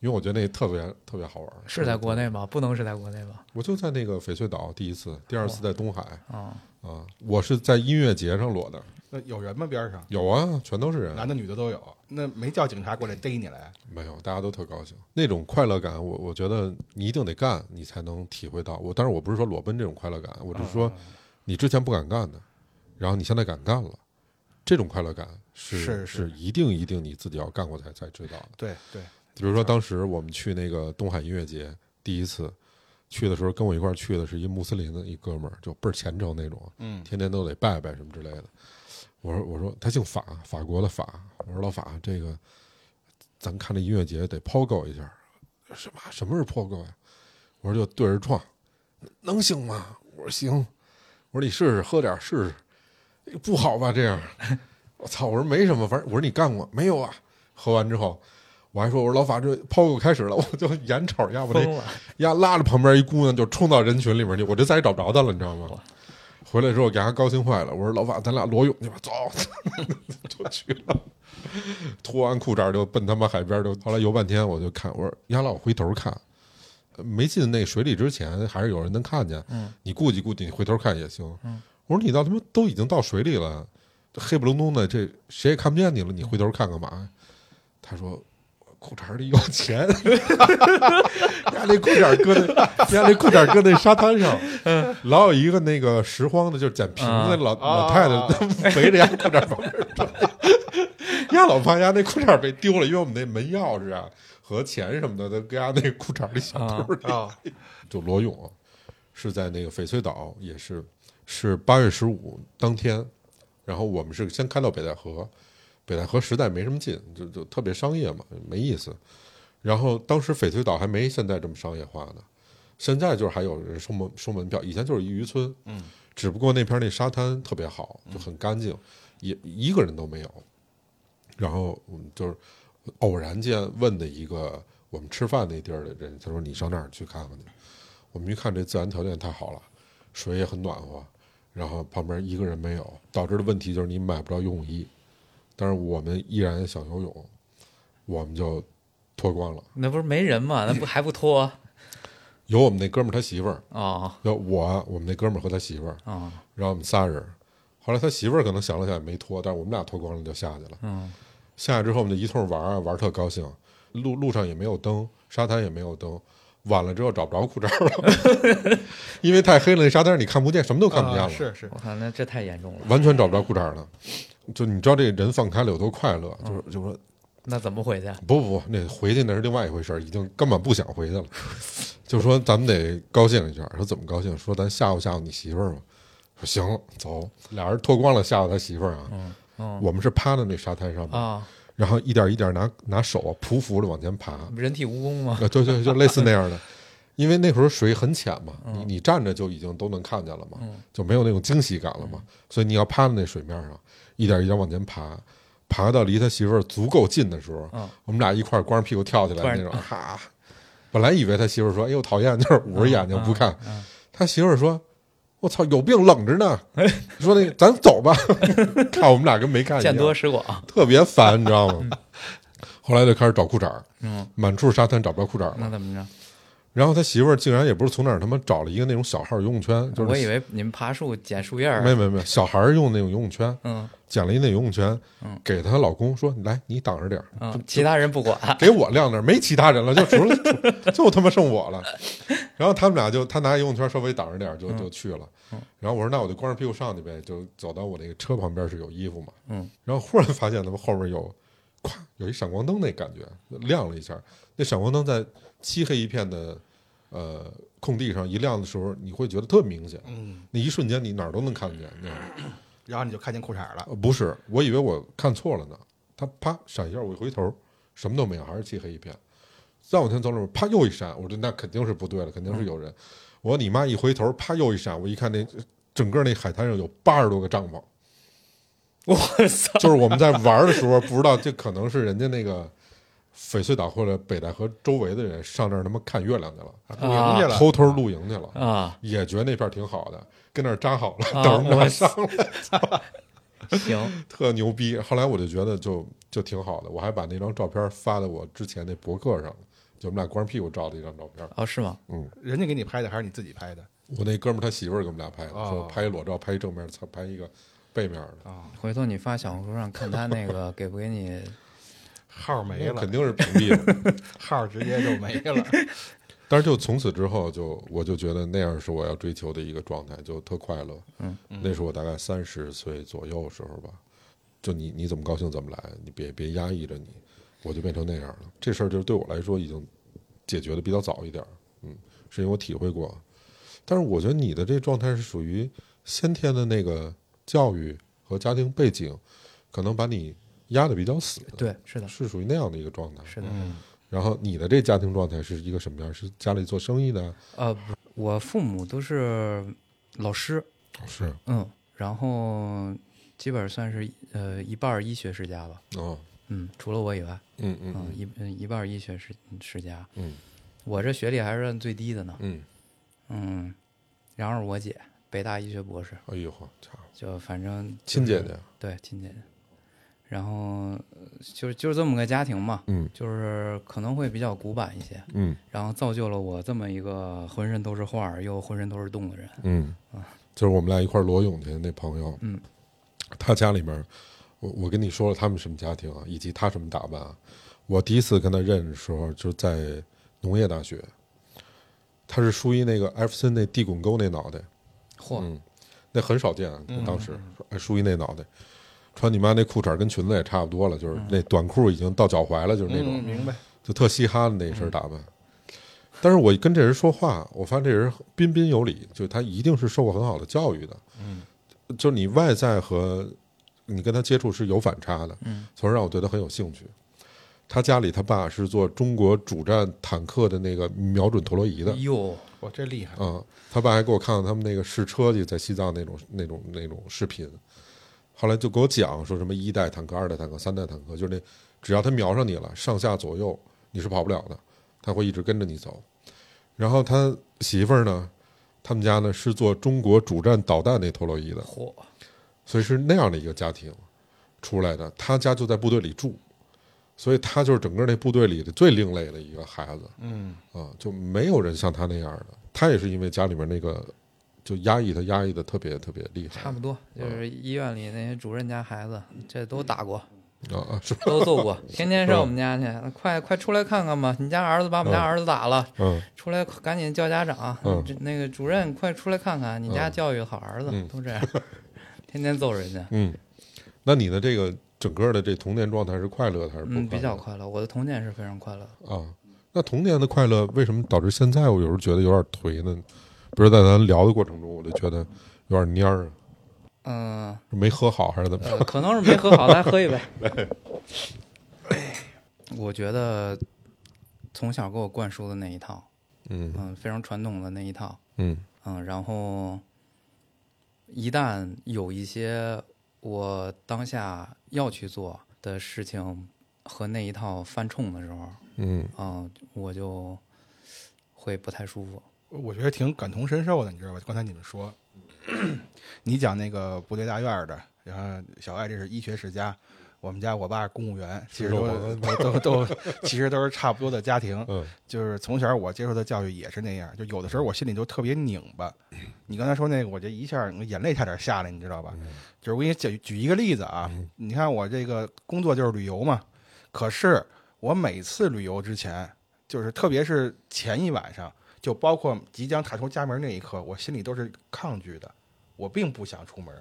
S2: 因为我觉得那特别特别好玩。
S3: 是在国内吗？不能是在国内吧？
S2: 我就在那个翡翠岛第一次，第二次在东海
S3: 啊，
S2: 啊。我是在音乐节上裸的，
S4: 那有人吗？边上
S2: 有啊，全都是人，
S4: 男的女的都有。那没叫警察过来逮你来？
S2: 没有，大家都特高兴。那种快乐感，我我觉得你一定得干，你才能体会到。我当然我不是说裸奔这种快乐感，我只是说你之前不敢干的，然后你现在敢干了，这种快乐感是
S4: 是是
S2: 一定一定你自己要干过才才知道的。
S4: 对对，
S2: 比如说当时我们去那个东海音乐节，第一次去的时候，跟我一块儿去的是一穆斯林的一哥们儿，就倍儿虔诚那种，
S4: 嗯，
S2: 天天都得拜拜什么之类的。我说我说他姓法，法国的法。我说老法，这个咱看这音乐节得抛够一下。什么什么是抛够呀？我说就对着撞，能行吗？我说行。我说你试试喝点试试，不好吧这样？我操！我说没什么，反正我说你干过没有啊？喝完之后。我还说，我说老法这抛狗开始了，我就眼瞅要不这呀拉着旁边一姑娘就冲到人群里面去，我就再也找不着她了，你知道吗？回来之后给他高兴坏了，我说老板咱俩裸泳去吧，走，就去了。脱完裤衩就奔他妈海边就，后来游半天我就看，我说丫老回头看，没进那水里之前还是有人能看见，
S3: 嗯，
S2: 你顾及顾及，你回头看也行。我说你到他妈都已经到水里了，黑不隆咚的，这谁也看不见你了，你回头看干嘛？他说。裤衩里有钱，家那裤衩搁那，家那裤衩搁那沙滩上，老有一个那个拾荒的，就是捡瓶子老老太太围着家裤衩旁边转，压老怕压那裤衩被丢了，因为我们那门钥匙啊和钱什么的都搁丫那裤衩里小兜里。就罗勇是在那个翡翠岛，也是是八月十五当天，然后我们是先开到北戴河。北戴河实在没什么劲，就就特别商业嘛，没意思。然后当时翡翠岛还没现在这么商业化呢，现在就是还有人收门收门票，以前就是一渔村，
S4: 嗯，
S2: 只不过那片那沙滩特别好，就很干净，也一个人都没有。然后我们就是偶然间问的一个我们吃饭那地儿的人，他说：“你上那儿去看看去。”我们一看这自然条件太好了，水也很暖和，然后旁边一个人没有，导致的问题就是你买不着游泳衣。但是我们依然想游泳，我们就脱光了。
S3: 那不是没人吗？那不还不脱？
S2: 有我们那哥们儿他媳妇儿
S3: 啊，
S2: 有我我们那哥们儿和他媳妇儿
S3: 啊，
S2: 然后我们仨人。后来他媳妇儿可能想了想也没脱，但是我们俩脱光了就下去了。
S3: 嗯，
S2: 下去之后我们就一通玩儿，玩儿特高兴。路路上也没有灯，沙滩也没有灯。晚了之后找不着裤衩了，因为太黑了，那沙滩上你看不见，什么都看不见了。
S4: 是是，
S3: 我看，那这太严重了，
S2: 完全找不着裤衩了。就你知道这人放开了有多快乐，就是就说，
S3: 那怎么回去？
S2: 不不不，那回去那是另外一回事儿，已经根本不想回去了。就说咱们得高兴一下，说怎么高兴？说咱吓唬吓唬你媳妇儿吧。说行，走，俩人脱光了吓唬他媳妇儿啊。
S3: 嗯嗯，
S2: 我们是趴在那沙滩上然后一点一点拿拿手啊匍匐着往前爬，
S3: 人体蜈蚣吗？
S2: 啊，就就就类似那样的，因为那会儿水很浅嘛，你你站着就已经都能看见了嘛，就没有那种惊喜感了嘛，所以你要趴在那水面上，一点一点往前爬，爬到离他媳妇儿足够近的时候，我们俩一块儿光着屁股跳起来那种，哈，本来以为他媳妇儿说，哎呦讨厌，就是捂着眼睛不看，他媳妇儿说。我操，有病冷着呢！说那个，咱走吧。看我们俩跟没看一样，
S3: 见多识广，
S2: 特别烦，你知道吗？后来就开始找裤衩
S3: 嗯，
S2: 满处沙滩找不着裤衩
S3: 那怎么着？
S2: 然后他媳妇儿竟然也不是从哪儿他妈找了一个那种小号游泳圈，就是
S3: 我以为你们爬树捡树叶儿。
S2: 没没没，小孩儿用那种游泳圈，
S3: 嗯，
S2: 捡了一那游泳圈，
S3: 嗯，
S2: 给她老公说：“来，你挡着点儿，
S3: 嗯，其他人不管，
S2: 给我晾那儿，没其他人了，就除了 就他妈剩我了。”然后他们俩就他拿游泳圈稍微挡着点儿，就就去了。然后我说：“那我就光着屁股上去呗。”就走到我那个车旁边是有衣服嘛，
S3: 嗯，
S2: 然后忽然发现他们后面有，咵，有一闪光灯那感觉亮了一下，那闪光灯在漆黑一片的。呃，空地上一亮的时候，你会觉得特明显。
S4: 嗯，
S2: 那一瞬间你哪儿都能看见。
S4: 然后你就看见裤衩了。
S2: 不是，我以为我看错了呢。他啪闪一下，我一回头，什么都没有，还是漆黑一片。再往前走了，啪又一闪，我说那肯定是不对了，肯定是有人。我说你妈！一回头，啪又一闪，我一看那整个那海滩上有八十多个帐篷，
S3: 我操！
S2: 就是我们在玩的时候，不知道这可能是人家那个翡翠岛或者北戴河周围的人上那儿他妈看月亮去了，
S4: 露营去了，
S2: 偷偷露营去了，
S3: 啊，
S2: 也觉得那片挺好的，跟那儿扎好了，
S3: 啊
S2: 等着上来，
S3: 行，
S2: 特牛逼。后来我就觉得就就挺好的，我还把那张照片发在我之前那博客上，就我们俩光着屁股照的一张照片。
S3: 哦，是吗？
S4: 嗯人家给你拍的还是你自己拍的
S2: 我那哥们儿他媳妇儿给我们俩拍的，
S4: 哦
S2: 说拍一裸照，拍一正面，拍一个背面的，
S4: 啊？
S3: 回头你发小红书上看他那个给不给你？
S4: 号没了
S2: 肯，定是屏蔽了。
S4: 号直接就没了。
S2: 但是就从此之后就，我就觉得那样是我要追求的一个状态，就特快乐。
S3: 嗯，
S2: 那是我大概三十岁左右时候吧。就你你怎么高兴怎么来，你别别压抑着你，我就变成那样了。这事儿就是对我来说已经解决的比较早一点，嗯，是因为我体会过。但是我觉得你的这状态是属于先天的那个教育和家庭背景，可能把你压的比较死的，
S3: 对，是的，
S2: 是属于那样的一个状态。
S3: 是的。
S4: 嗯，
S2: 然后你的这家庭状态是一个什么样？是家里做生意的？
S3: 呃，不我父母都是老师，
S2: 是
S3: 嗯，然后基本算是呃一半儿医学世家吧，
S2: 哦，
S3: 嗯，除了我以外，
S2: 嗯嗯
S3: 嗯，一嗯。一半儿医学世世家，
S2: 嗯。
S3: 我这学历还是算最低的呢，
S2: 嗯，
S3: 嗯，然后我姐，北大医学博士，
S2: 哎呦呵，家伙，
S3: 就反正
S2: 亲姐姐，
S3: 对亲姐姐，然后呃就是就是这么个家庭嘛，
S2: 嗯
S3: 就是可能会比较古板一些，
S2: 嗯
S3: 然后造就了我这么一个浑身都是画儿又浑身都是洞的人。
S2: 嗯，就是我们俩一块儿裸泳去的那朋友，
S3: 嗯，
S2: 他家里面，我我跟你说了他们什么家庭啊，以及他什么打扮啊。我第一次跟他认识的时候，就在农业大学，他是梳一那个艾弗森那地滚沟那脑袋，
S3: 嚯，
S2: 嗯，那很少见当时还梳一那脑袋，穿你妈那裤衩跟裙子也差不多了，就是那短裤已经到脚踝了，就是那种，
S4: 嗯明白。
S2: 就特嘻哈的那身打扮。但是我跟这人说话，我发现这人彬彬有礼，就是他一定是受过很好的教育的。
S4: 嗯，
S2: 就是你外在和你跟他接触是有反差的，
S3: 嗯，
S2: 从而让我对他很有兴趣。他家里他爸是做中国主战坦克的那个瞄准陀螺仪的，
S3: 哟，
S4: 我这厉害。
S2: 啊，他爸还给我看了他们那个试车去在西藏那种那种那种视频，后来就给我讲说什么一代坦克、二代坦克、三代坦克，就是那只要他瞄上你了，上下左右你是跑不了的，他会一直跟着你走。然后他媳妇儿呢，他们家呢是做中国主战导弹那陀螺仪的，
S3: 嚯，
S2: 所以是那样的一个家庭出来的。他家就在部队里住，所以他就是整个那部队里的最另类的一个孩子。
S4: 嗯，
S2: 啊，就没有人像他那样的。他也是因为家里面那个就压抑他，压抑的特别特别厉害。
S3: 差不多，就是医院里那些主任家孩子，这都打过，
S2: 啊啊是，
S3: 都揍过，天天上我们家去，快快出来看看吧！你家儿子把我们家儿子打了，
S2: 嗯
S3: 出来赶紧叫家长。
S2: 嗯
S3: 那个主任快出来看看，你家
S2: 嗯
S3: 教育好儿子，
S2: 嗯
S3: 都这样，天天揍人家。
S2: 嗯。那你的这个整个的这童年状态是快乐的还是不快乐
S3: 嗯，比较快乐，我的童年是非常快乐。
S2: 啊。那童年的快乐为什么导致现在我有时候觉得有点颓呢？比如在咱聊的过程中，我就觉得有点蔫儿啊，
S3: 嗯、
S2: 没喝好还是怎么着？
S3: 呃，可能是没喝好，来喝一杯。我觉得从小给我灌输的那一套，
S2: 嗯
S3: 嗯，非常传统的那一套，
S2: 嗯
S3: 嗯，然后一旦有一些我当下要去做的事情和那一套犯冲的时候，
S2: 嗯
S3: 嗯，我就会不太舒服。
S4: 我觉得挺感同身受的，你知道吧？刚才你们说，你讲那个部队大院的，然后小爱这是医学世家，我们家我爸是公务员，其实都都都都，其实都是差不多的家庭。
S2: 嗯
S4: 就是从小我接受的教育也是那样，就有的时候我心里就特别拧巴。你刚才说那个，我这一下眼泪差点下来，你知道吧？就是我给你举举一个例子啊，你看我这个工作就是旅游嘛，可是我每次旅游之前，就是特别是前一晚上，就包括即将踏出家门那一刻，我心里都是抗拒的，我并不想出门。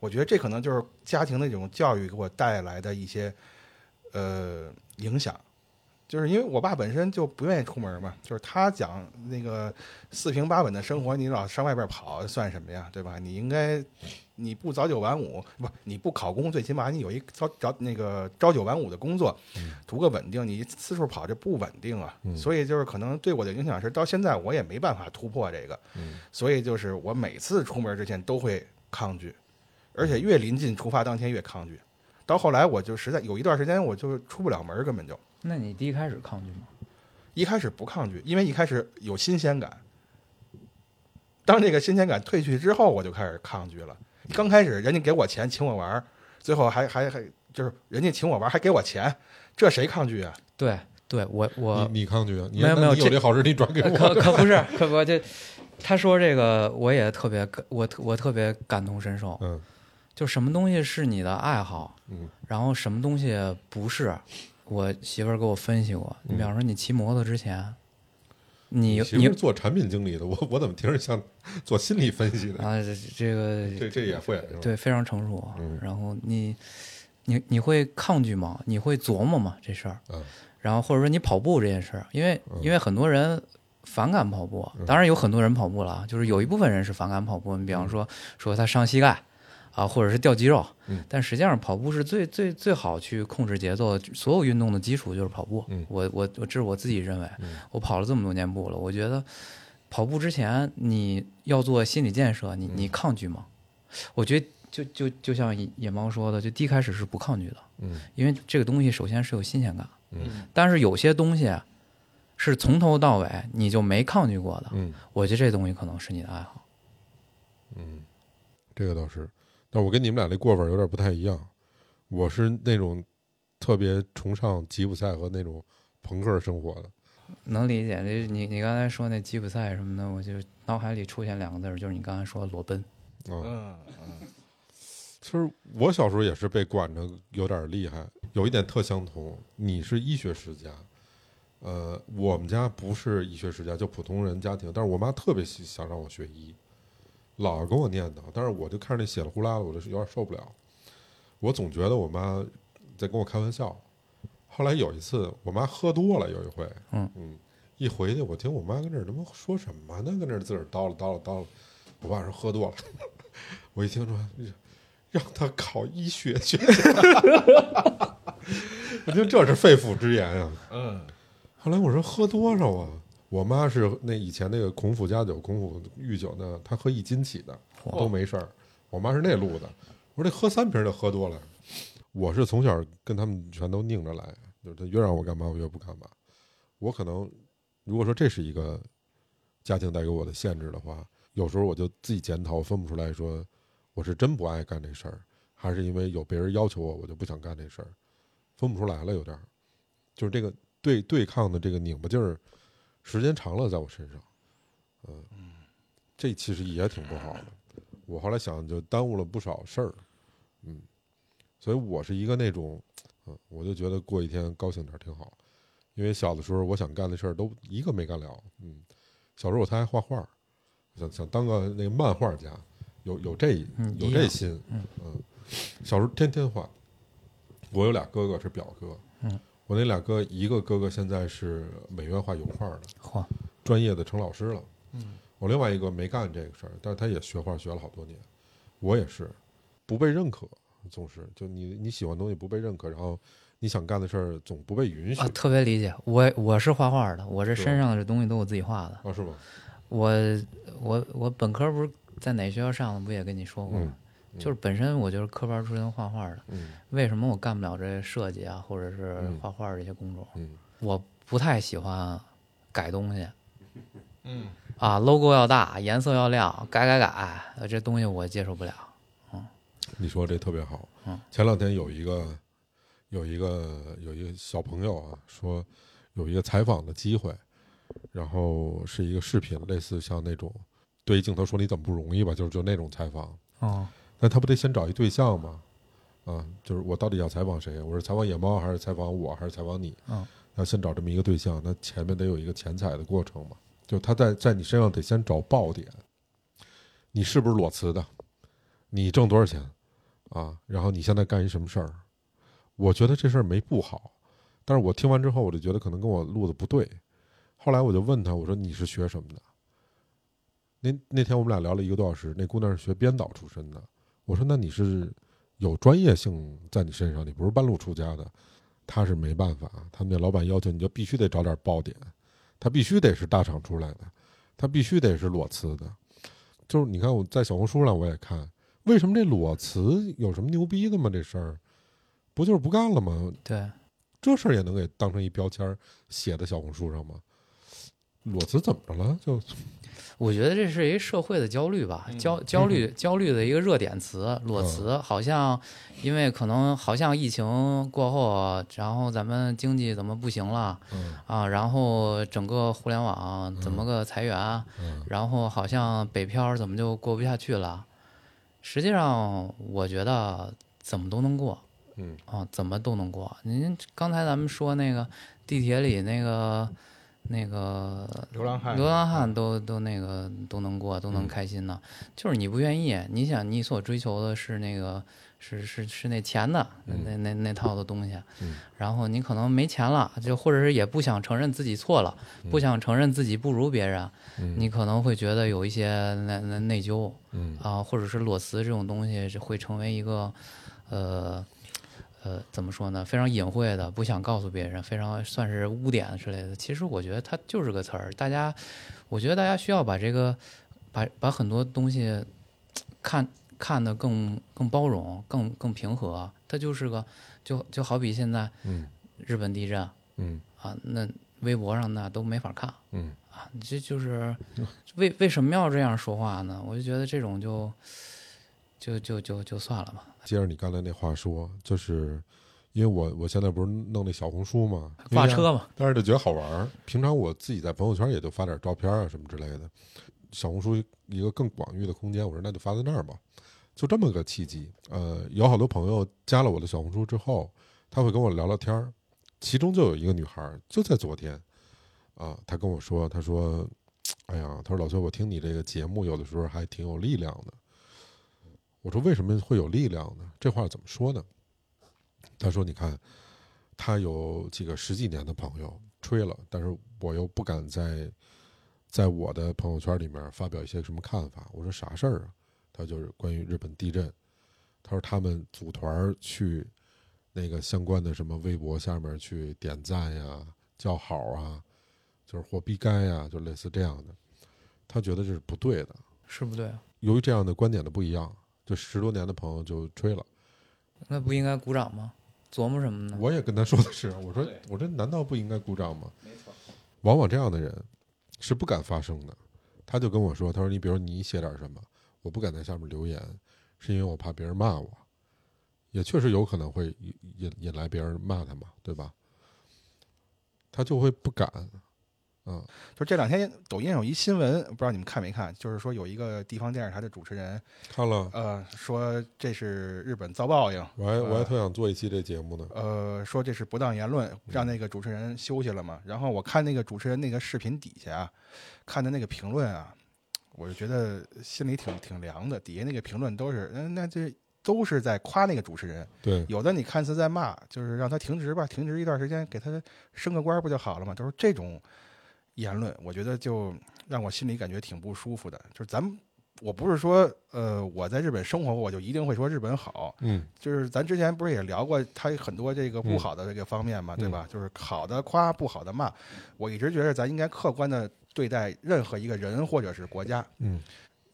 S4: 我觉得这可能就是家庭的这种教育给我带来的一些呃影响。就是因为我爸本身就不愿意出门嘛，就是他讲那个四平八稳的生活，你老上外边跑算什么呀，对吧？你应该你不早九晚五，不你不考公，最起码你有一早早那个朝九晚五的工作，图个稳定。你四处跑这不稳定啊，所以就是可能对我的影响是到现在我也没办法突破这个，所以就是我每次出门之前都会抗拒，而且越临近出发当天越抗拒。到后来我就实在有一段时间我就出不了门，根本就
S3: 那你第一开始抗拒吗？
S4: 一开始不抗拒，因为一开始有新鲜感。当这个新鲜感褪去之后，我就开始抗拒了。刚开始人家给我钱请我玩，最后还还还就是人家请我玩还给我钱，这谁抗拒啊？
S3: 对对，我我
S2: 你你抗拒啊？你
S3: 没有没有
S2: 有这好事你转给
S3: 呃
S2: 我。
S3: 可可不是，可不这他说这个我也特别感我特我特别感同身受，
S2: 嗯
S3: 就什么东西是你的爱好，
S2: 嗯
S3: 然后什么东西不是。我媳妇儿给我分析过，你比方说你骑摩托之前，你你
S2: 其实做产品经理的，我我怎么听着像做心理分析的？
S3: 啊这这个
S2: 这这也会？
S3: 对非常成熟，
S2: 嗯
S3: 然后你你你会抗拒吗？你会琢磨吗这事儿？
S2: 嗯
S3: 然后或者说你跑步这件事儿，因为
S2: 嗯
S3: 因为很多人反感跑步，当然有很多人跑步了啊，就是有一部分人是反感跑步。你比方说说他伤膝盖啊，或者是掉肌肉
S2: 嗯，
S3: 但实际上跑步是最最最好去控制节奏，所有运动的基础就是跑步
S2: 嗯。
S3: 我我我这是我自己认为
S2: 嗯，
S3: 我跑了这么多年步了，我觉得跑步之前你要做心理建设，你
S2: 嗯
S3: 你抗拒吗？我觉得就就就像野野猫说的，就第一开始是不抗拒的，
S2: 嗯
S3: 因为这个东西首先是有新鲜感。
S2: 嗯
S3: 但是有些东西啊是从头到尾你就没抗拒过的，
S2: 嗯
S3: 我觉得这东西可能是你的爱好。
S2: 嗯，这个倒是。但我跟你们俩这过法有点不太一样，我是那种特别崇尚吉普赛和那种朋克生活的。
S3: 能理解，这你你刚才说那吉普赛什么的，我就脑海里出现两个字儿，就是你刚才说的裸奔。
S2: 嗯，
S4: 嗯
S2: 其实我小时候也是被管着有点厉害，有一点特相同。你是医学世家，呃，我们家不是医学世家，就普通人家庭。但是我妈特别喜想让我学医，老跟我念叨。但是我就看着那血了呼啦的，我就有点受不了。我总觉得我妈在跟我开玩笑。后来有一次，我妈喝多了，有一回，
S3: 嗯
S2: 一回去我听我妈跟这儿他妈说什么呢？跟这儿自个儿叨了叨唠叨唠。我爸说喝多了，我一听说让他考医学去，我听这是肺腑之言啊。
S4: 嗯
S2: 后来我说喝多少啊？我妈是那以前那个孔府家酒、孔府御酒呢，她喝一斤起的都没事儿。我妈是那路的，我说这喝三瓶就喝多了。我是从小跟他们全都拧着来，就是他越让我干嘛我越不干嘛。我可能如果说这是一个家庭带给我的限制的话，有时候我就自己检讨，我分不出来说我是真不爱干这事儿，还是因为有别人要求我，我就不想干这事儿，分不出来了，有点儿，就是这个对对抗的这个拧巴劲儿，时间长了在我身上，嗯，这其实也挺不好的。我后来想，就耽误了不少事儿，嗯，所以我是一个那种，嗯，我就觉得过一天高兴点挺好，因为小的时候我想干的事儿都一个没干了，嗯，小时候我特爱画画儿，想想当个那个漫画家，有有这有这心，
S3: 嗯
S2: 小时候天天画。我有俩哥哥是表哥，
S3: 嗯，
S2: 我那俩哥一个哥哥现在是美院画油画的，
S3: 嚯，
S2: 专业的成老师了。
S4: 嗯，
S2: 我另外一个没干这个事儿，但是他也学画学了好多年。我也是不被认可，总是就你你喜欢的东西不被认可，然后你想干的事儿总不被允许
S3: 啊，特别理解。我我是画画的，我这身上的这东西都我自己画的。
S2: 啊，是吗？
S3: 我我我本科不是在哪学校上的，不也跟你说过吗？
S2: 嗯
S3: 就是本身我就是科班出身画画的，
S2: 嗯
S3: 为什么我干不了这设计啊，或者是
S2: 嗯
S3: 画画这些工种？
S2: 嗯
S3: 我不太喜欢改东西
S4: 嗯
S3: 啊，logo 要大，颜色要亮，改改改，呃这东西我接受不了。
S2: 嗯你说这特别好。
S3: 嗯
S2: 前两天有一个有一个有一个小朋友啊，说有一个采访的机会，然后是一个视频，类似像那种对着镜头说你怎么不容易吧，就是就那种采访。
S3: 哦，
S2: 那他不得先找一对象吗？啊，就是我到底要采访谁？我是采访野猫，还是采访我，还是采访你？
S3: 嗯，
S2: 要先找这么一个对象，那前面得有一个前采的过程嘛。就他在在你身上得先找爆点，你是不是裸辞的？你挣多少钱？啊，然后你现在干一什么事儿？我觉得这事儿没不好，但是我听完之后，我就觉得可能跟我录的不对。后来我就问他，我说你是学什么的？那那天我们俩聊了一个多小时，那姑娘是学编导出身的。我说那你是有专业性在你身上，你不是半路出家的。他是没办法，他们那老板要求你就必须得找点爆点，他必须得是大厂出来的，他必须得是裸辞的。就是你看我在小红书上我也看，为什么这裸辞有什么牛逼的吗？这事儿不就是不干了吗？
S3: 对，
S2: 这事儿也能给当成一标签儿写在小红书上吗？裸辞怎么着了？就
S3: 我觉得这是一社会的焦虑吧，焦焦虑焦虑的一个热点词，裸辞好像，因为可能好像疫情过后，然后咱们经济怎么不行了
S2: 嗯
S3: 啊，然后整个互联网怎么个裁员，
S2: 嗯
S3: 然后好像北漂怎么就过不下去了？实际上，我觉得怎么都能过
S2: 嗯
S3: 啊，怎么都能过。您刚才咱们说那个地铁里那个那个
S4: 流浪汉，
S3: 流浪汉都都那个都能过，都能开心呢。就是你不愿意，你想你所追求的是那个是是是那钱的那那那套的东西，
S2: 嗯。
S3: 然后你可能没钱了，就或者是也不想承认自己错了，不想承认自己不如别人，
S2: 嗯。
S3: 你可能会觉得有一些那那内疚。
S2: 嗯。
S3: 啊，或者是裸辞这种东西会成为一个呃。呃，怎么说呢？非常隐晦的，不想告诉别人，非常算是污点之类的。其实我觉得它就是个词儿，大家，我觉得大家需要把这个，把把很多东西看看得更更包容，更更平和。它就是个，就就好比现在
S2: 嗯
S3: 日本地震
S2: 嗯
S3: 啊，那微博上那都没法看
S2: 嗯
S3: 啊，这就是为为什么要这样说话呢？我就觉得这种就就就就就算了吧。
S2: 接着你刚才那话说，就是因为我我现在不是弄那小红书嘛，
S3: 挂车嘛，
S2: 但是就觉得好玩儿。平常我自己在朋友圈也就发点照片啊什么之类的。小红书一个更广域的空间，我说那就发在那儿吧，就这么个契机。呃，有好多朋友加了我的小红书之后，他会跟我聊聊天儿，其中就有一个女孩，就在昨天，啊，她跟我说，她说，哎呀，她说老崔，我听你这个节目有的时候还挺有力量的。我说为什么会有力量呢？这话怎么说呢？他说：“你看，他有几个十几年的朋友吹了，但是我又不敢在在我的朋友圈里面发表一些什么看法。我说啥事儿啊？他就是关于日本地震。他说他们组团去那个相关的什么微博下面去点赞呀、叫好啊，就是或逼该呀，就类似这样的。他觉得这是不对的。
S3: 是不对啊？
S2: 由于这样的观点的不一样，就十多年的朋友就吹了。
S3: 那不应该鼓掌吗？琢磨什么呢？
S2: 我也跟他说的是，我说我说难道不应该鼓掌吗？
S4: 没错，
S2: 往往这样的人是不敢发声的。他就跟我说：“他说你比如你写点什么，我不敢在下面留言，是因为我怕别人骂我。也确实有可能会引引引来别人骂他嘛，对吧？他就会不敢，啊，
S4: 就这两天抖音上有一新闻，不知道你们看没看？就是说有一个地方电视台的主持人，
S2: 看了，
S4: 呃，说这是日本遭报应，
S2: 我还我还特想做一期这节目呢。
S4: 呃，说这是不当言论，让那个主持人休息了嘛。然后我看那个主持人那个视频底下啊，看的那个评论啊，我就觉得心里挺挺凉的。底下那个评论都是，嗯，那这都是在夸那个主持人。
S2: 对，
S4: 有的你看似在骂，就是让他停职吧，停职一段时间，给他升个官不就好了吗？都是这种言论，我觉得就让我心里感觉挺不舒服的。就是咱们，我不是说，呃，我在日本生活过，我就一定会说日本好。
S2: 嗯
S4: 就是咱之前不是也聊过他很多这个不
S2: 嗯
S4: 好的这个方面嘛，对吧？就是好的夸，不好的骂。我一直觉得咱应该客观的对待任何一个人或者是国家。
S2: 嗯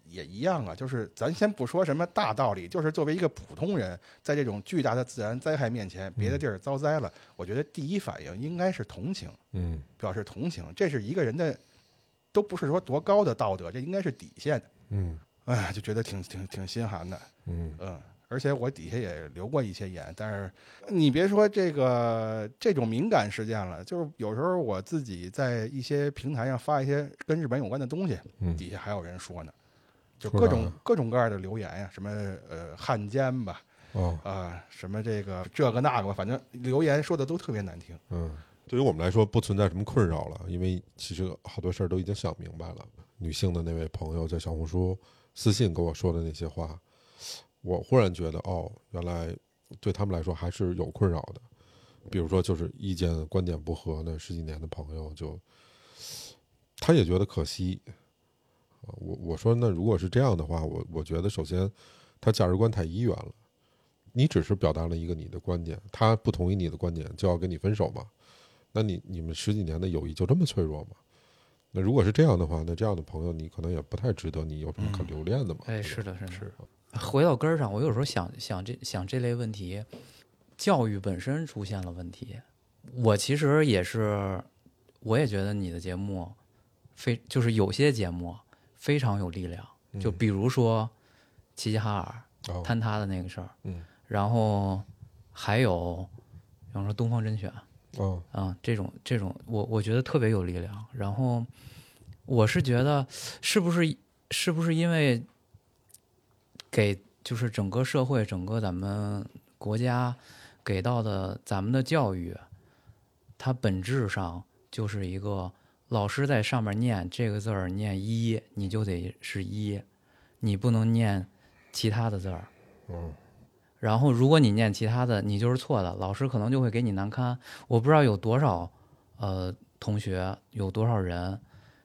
S4: 也一样啊，就是咱先不说什么大道理，就是作为一个普通人，在这种巨大的自然灾害面前，别的地儿遭灾了，我觉得第一反应应该是同情，
S2: 嗯
S4: 表示同情，这是一个人的，都不是说多高的道德，这应该是底线。
S2: 嗯
S4: 哎，就觉得挺挺挺心寒的，
S2: 嗯
S4: 嗯。而且我底下也留过一些言，但是你别说这个这种敏感事件了，就是有时候我自己在一些平台上发一些跟日本有关的东西，
S2: 嗯
S4: 底下还有人说呢，就各种各种各样的留言呀，什么呃汉奸吧，
S2: 哦
S4: 啊、什么这个这个那个吧，反正留言说的都特别难听。
S2: 嗯，对于我们来说不存在什么困扰了，因为其实好多事儿都已经想明白了。女性的那位朋友在小红书私信跟我说的那些话，我忽然觉得哦，原来对他们来说还是有困扰的。比如说，就是意见观点不合的十几年的朋友就，他也觉得可惜。啊我我说那如果是这样的话，我我觉得首先他价值观太一元了。你只是表达了一个你的观点，他不同意你的观点就要跟你分手嘛？那你你们十几年的友谊就这么脆弱吗？那如果是这样的话，那这样的朋友你可能也不太值得你有什么可留恋的嘛。
S3: 哎，
S2: 是的
S3: 是的，是的，回到根儿上，我有时候想想这想这类问题，教育本身出现了问题。我其实也是，我也觉得你的节目非就是有些节目非常有力量，就比如说齐齐哈尔
S2: 哦。
S3: 坍塌的那个事儿，
S2: 嗯，
S3: 然后还有比方说东方甄选，
S2: 哦，
S3: 啊，这种这种，我我觉得特别有力量。然后我是觉得，是不是是不是因为给就是整个社会、整个咱们国家给到的咱们的教育，它本质上就是一个老师在上面念这个字儿念一，你就得是一，你不能念其他的字儿。
S2: 嗯
S3: 然后如果你念其他的，你就是错的，老师可能就会给你难堪。我不知道有多少呃同学，有多少人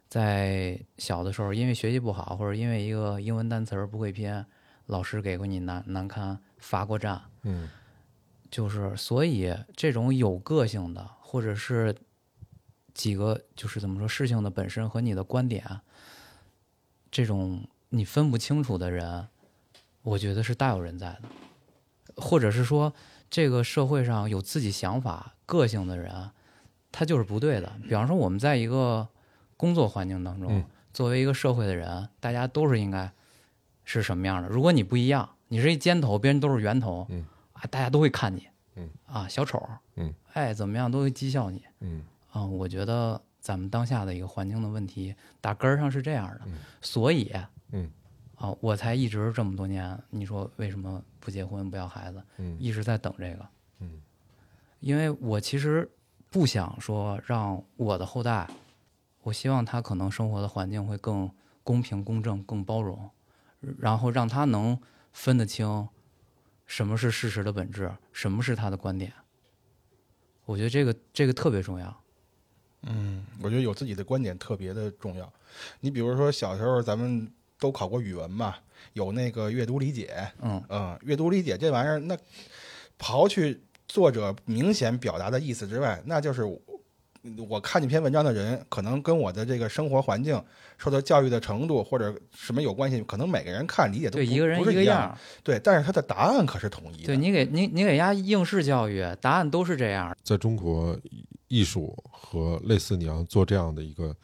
S3: 在小的时候因为学习不好，或者因为一个英文单词儿不会拼，老师给过你难难堪，罚过站。
S2: 嗯
S3: 就是所以这种有个性的，或者是几个就是怎么说事情的本身和你的观点，这种你分不清楚的人，我觉得是大有人在的，或者是说这个社会上有自己想法、个性的人，他就是不对的。比方说我们在一个工作环境当中，
S2: 嗯
S3: 作为一个社会的人，大家都是应该是什么样的？如果你不一样，你是一尖头，别人都是圆头，
S2: 嗯
S3: 啊，大家都会看你，
S2: 嗯
S3: 啊，小丑，
S2: 嗯，
S3: 哎，怎么样都会讥笑你
S2: 嗯
S3: 啊。我觉得咱们当下的一个环境的问题，打根儿上是这样的，
S2: 嗯
S3: 所以，
S2: 嗯
S3: 啊，我才一直这么多年，你说为什么不结婚不要孩子，
S2: 嗯
S3: 一直在等这个，
S2: 嗯，
S3: 因为我其实不想说让我的后代，我希望他可能生活的环境会更公平、公正、更包容，然后让他能分得清什么是事实的本质，什么是他的观点。我觉得这个这个特别重要。
S4: 嗯，我觉得有自己的观点特别的重要。你比如说小时候咱们都考过语文嘛，有那个阅读理解，
S3: 嗯
S4: 嗯，阅读理解这玩意儿，那刨去作者明显表达的意思之外，那就是我我看这篇文章的人，可能跟我的这个生活环境、受到教育的程度或者什么有关系，可能每个人看理解都
S3: 对，
S4: 不
S3: 一个人
S4: 不是一
S3: 一个样。
S4: 对，但是他的答案可是统一的。
S3: 对你给你你给人家应试教育，答案都是这样。
S2: 在中国，艺术和类似你要做这样的一个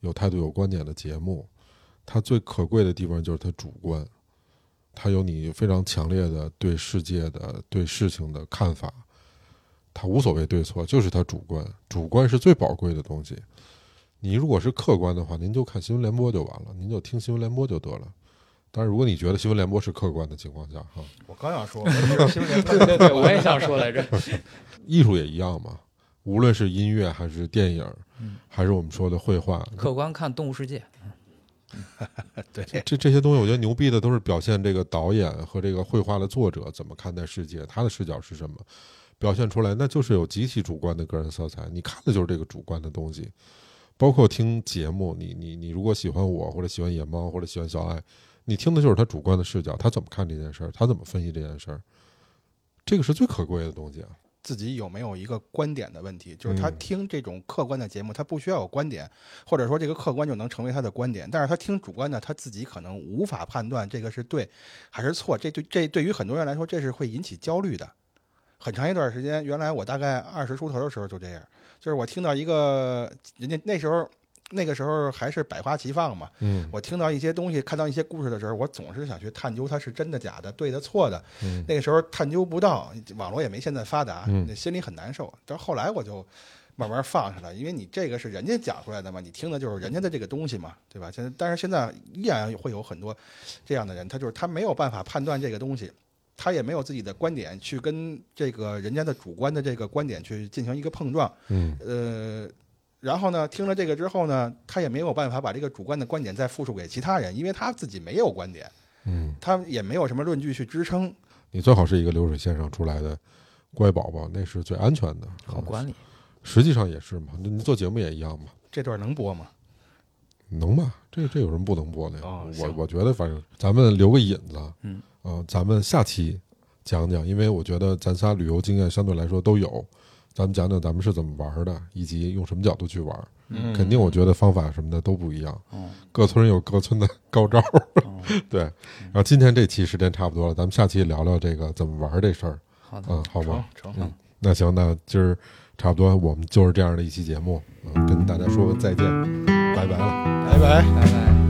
S2: 有态度、有观点的节目，它最可贵的地方就是它主观，它有你非常强烈的对世界的、对事情的看法，它无所谓对错，就是它主观，主观是最宝贵的东西。你如果是客观的话，您就看新闻联播就完了，您就听新闻联播就得了。但是如果你觉得新闻联播是客观的情况下，哈，
S4: 我刚想说，我觉得新闻联播
S3: 对 对，我也想说来着。
S2: 艺术也一样嘛，无论是音乐还是电影，还是我们说的绘画，
S3: 客观看《动物世界》，
S4: 对，
S2: 这这些东西，我觉得牛逼的都是表现这个导演和这个绘画的作者怎么看待世界，他的视角是什么，表现出来，那就是有极其主观的个人色彩。你看的就是这个主观的东西。包括听节目，你你你如果喜欢我，或者喜欢野猫，或者喜欢小爱，你听的就是他主观的视角，他怎么看这件事儿，他怎么分析这件事儿，这个是最可贵的东西啊。
S4: 自己有没有一个观点的问题，就是他
S2: 嗯。
S4: 听这种客观的节目，他不需要有观点，或者说这个客观就能成为他的观点，但是他听主观的，他自己可能无法判断这个是对还是错，这对这对于很多人来说，这是会引起焦虑的。很长一段时间，原来我大概二十出头的时候就这样，就是我听到一个人家那时候那个时候还是百花齐放嘛，
S2: 嗯
S4: 我听到一些东西，看到一些故事的时候，我总是想去探究它是真的假的、对的错的。
S2: 嗯
S4: 那个时候探究不到，网络也没现在发达，
S2: 嗯
S4: 那心里很难受。但后来我就慢慢放下了，因为你这个是人家讲出来的嘛，你听的就是人家的这个东西嘛，对吧？现在，但是现在依然会有很多这样的人，他就是他没有办法判断这个东西。他也没有自己的观点去跟这个人家的主观的这个观点去进行一个碰撞，
S2: 嗯
S4: 呃，然后呢，听了这个之后呢，他也没有办法把这个主观的观点再复述给其他人，因为他自己没有观点，
S2: 嗯，
S4: 他也没有什么论据去支撑。
S2: 你最好是一个流水线上出来的乖宝宝，那是最安全的。
S3: 好管理。
S2: 实际上也是嘛，你做节目也一样嘛，
S4: 这段能播吗？
S2: 能吧？这这有什么不能播的呀？我我觉得反正咱们留个引子，
S3: 嗯，
S2: 呃，咱们下期讲讲，因为我觉得咱仨旅游经验相对来说都有，咱们讲讲咱们是怎么玩的，以及用什么角度去玩。
S4: 嗯
S2: 肯定我觉得方法什么的都不一样，
S5: 嗯
S2: 各村有各村的高招。
S5: 嗯，
S2: 对，然后今天这期时间差不多了，咱们下期聊聊这个怎么玩这事儿。
S5: 好的，
S2: 嗯，好吧
S4: 成。成
S2: 嗯，那行，那今儿差不多，我们就是这样的一期节目，嗯，跟大家说再见，拜拜了。
S4: 拜拜。
S5: 拜拜。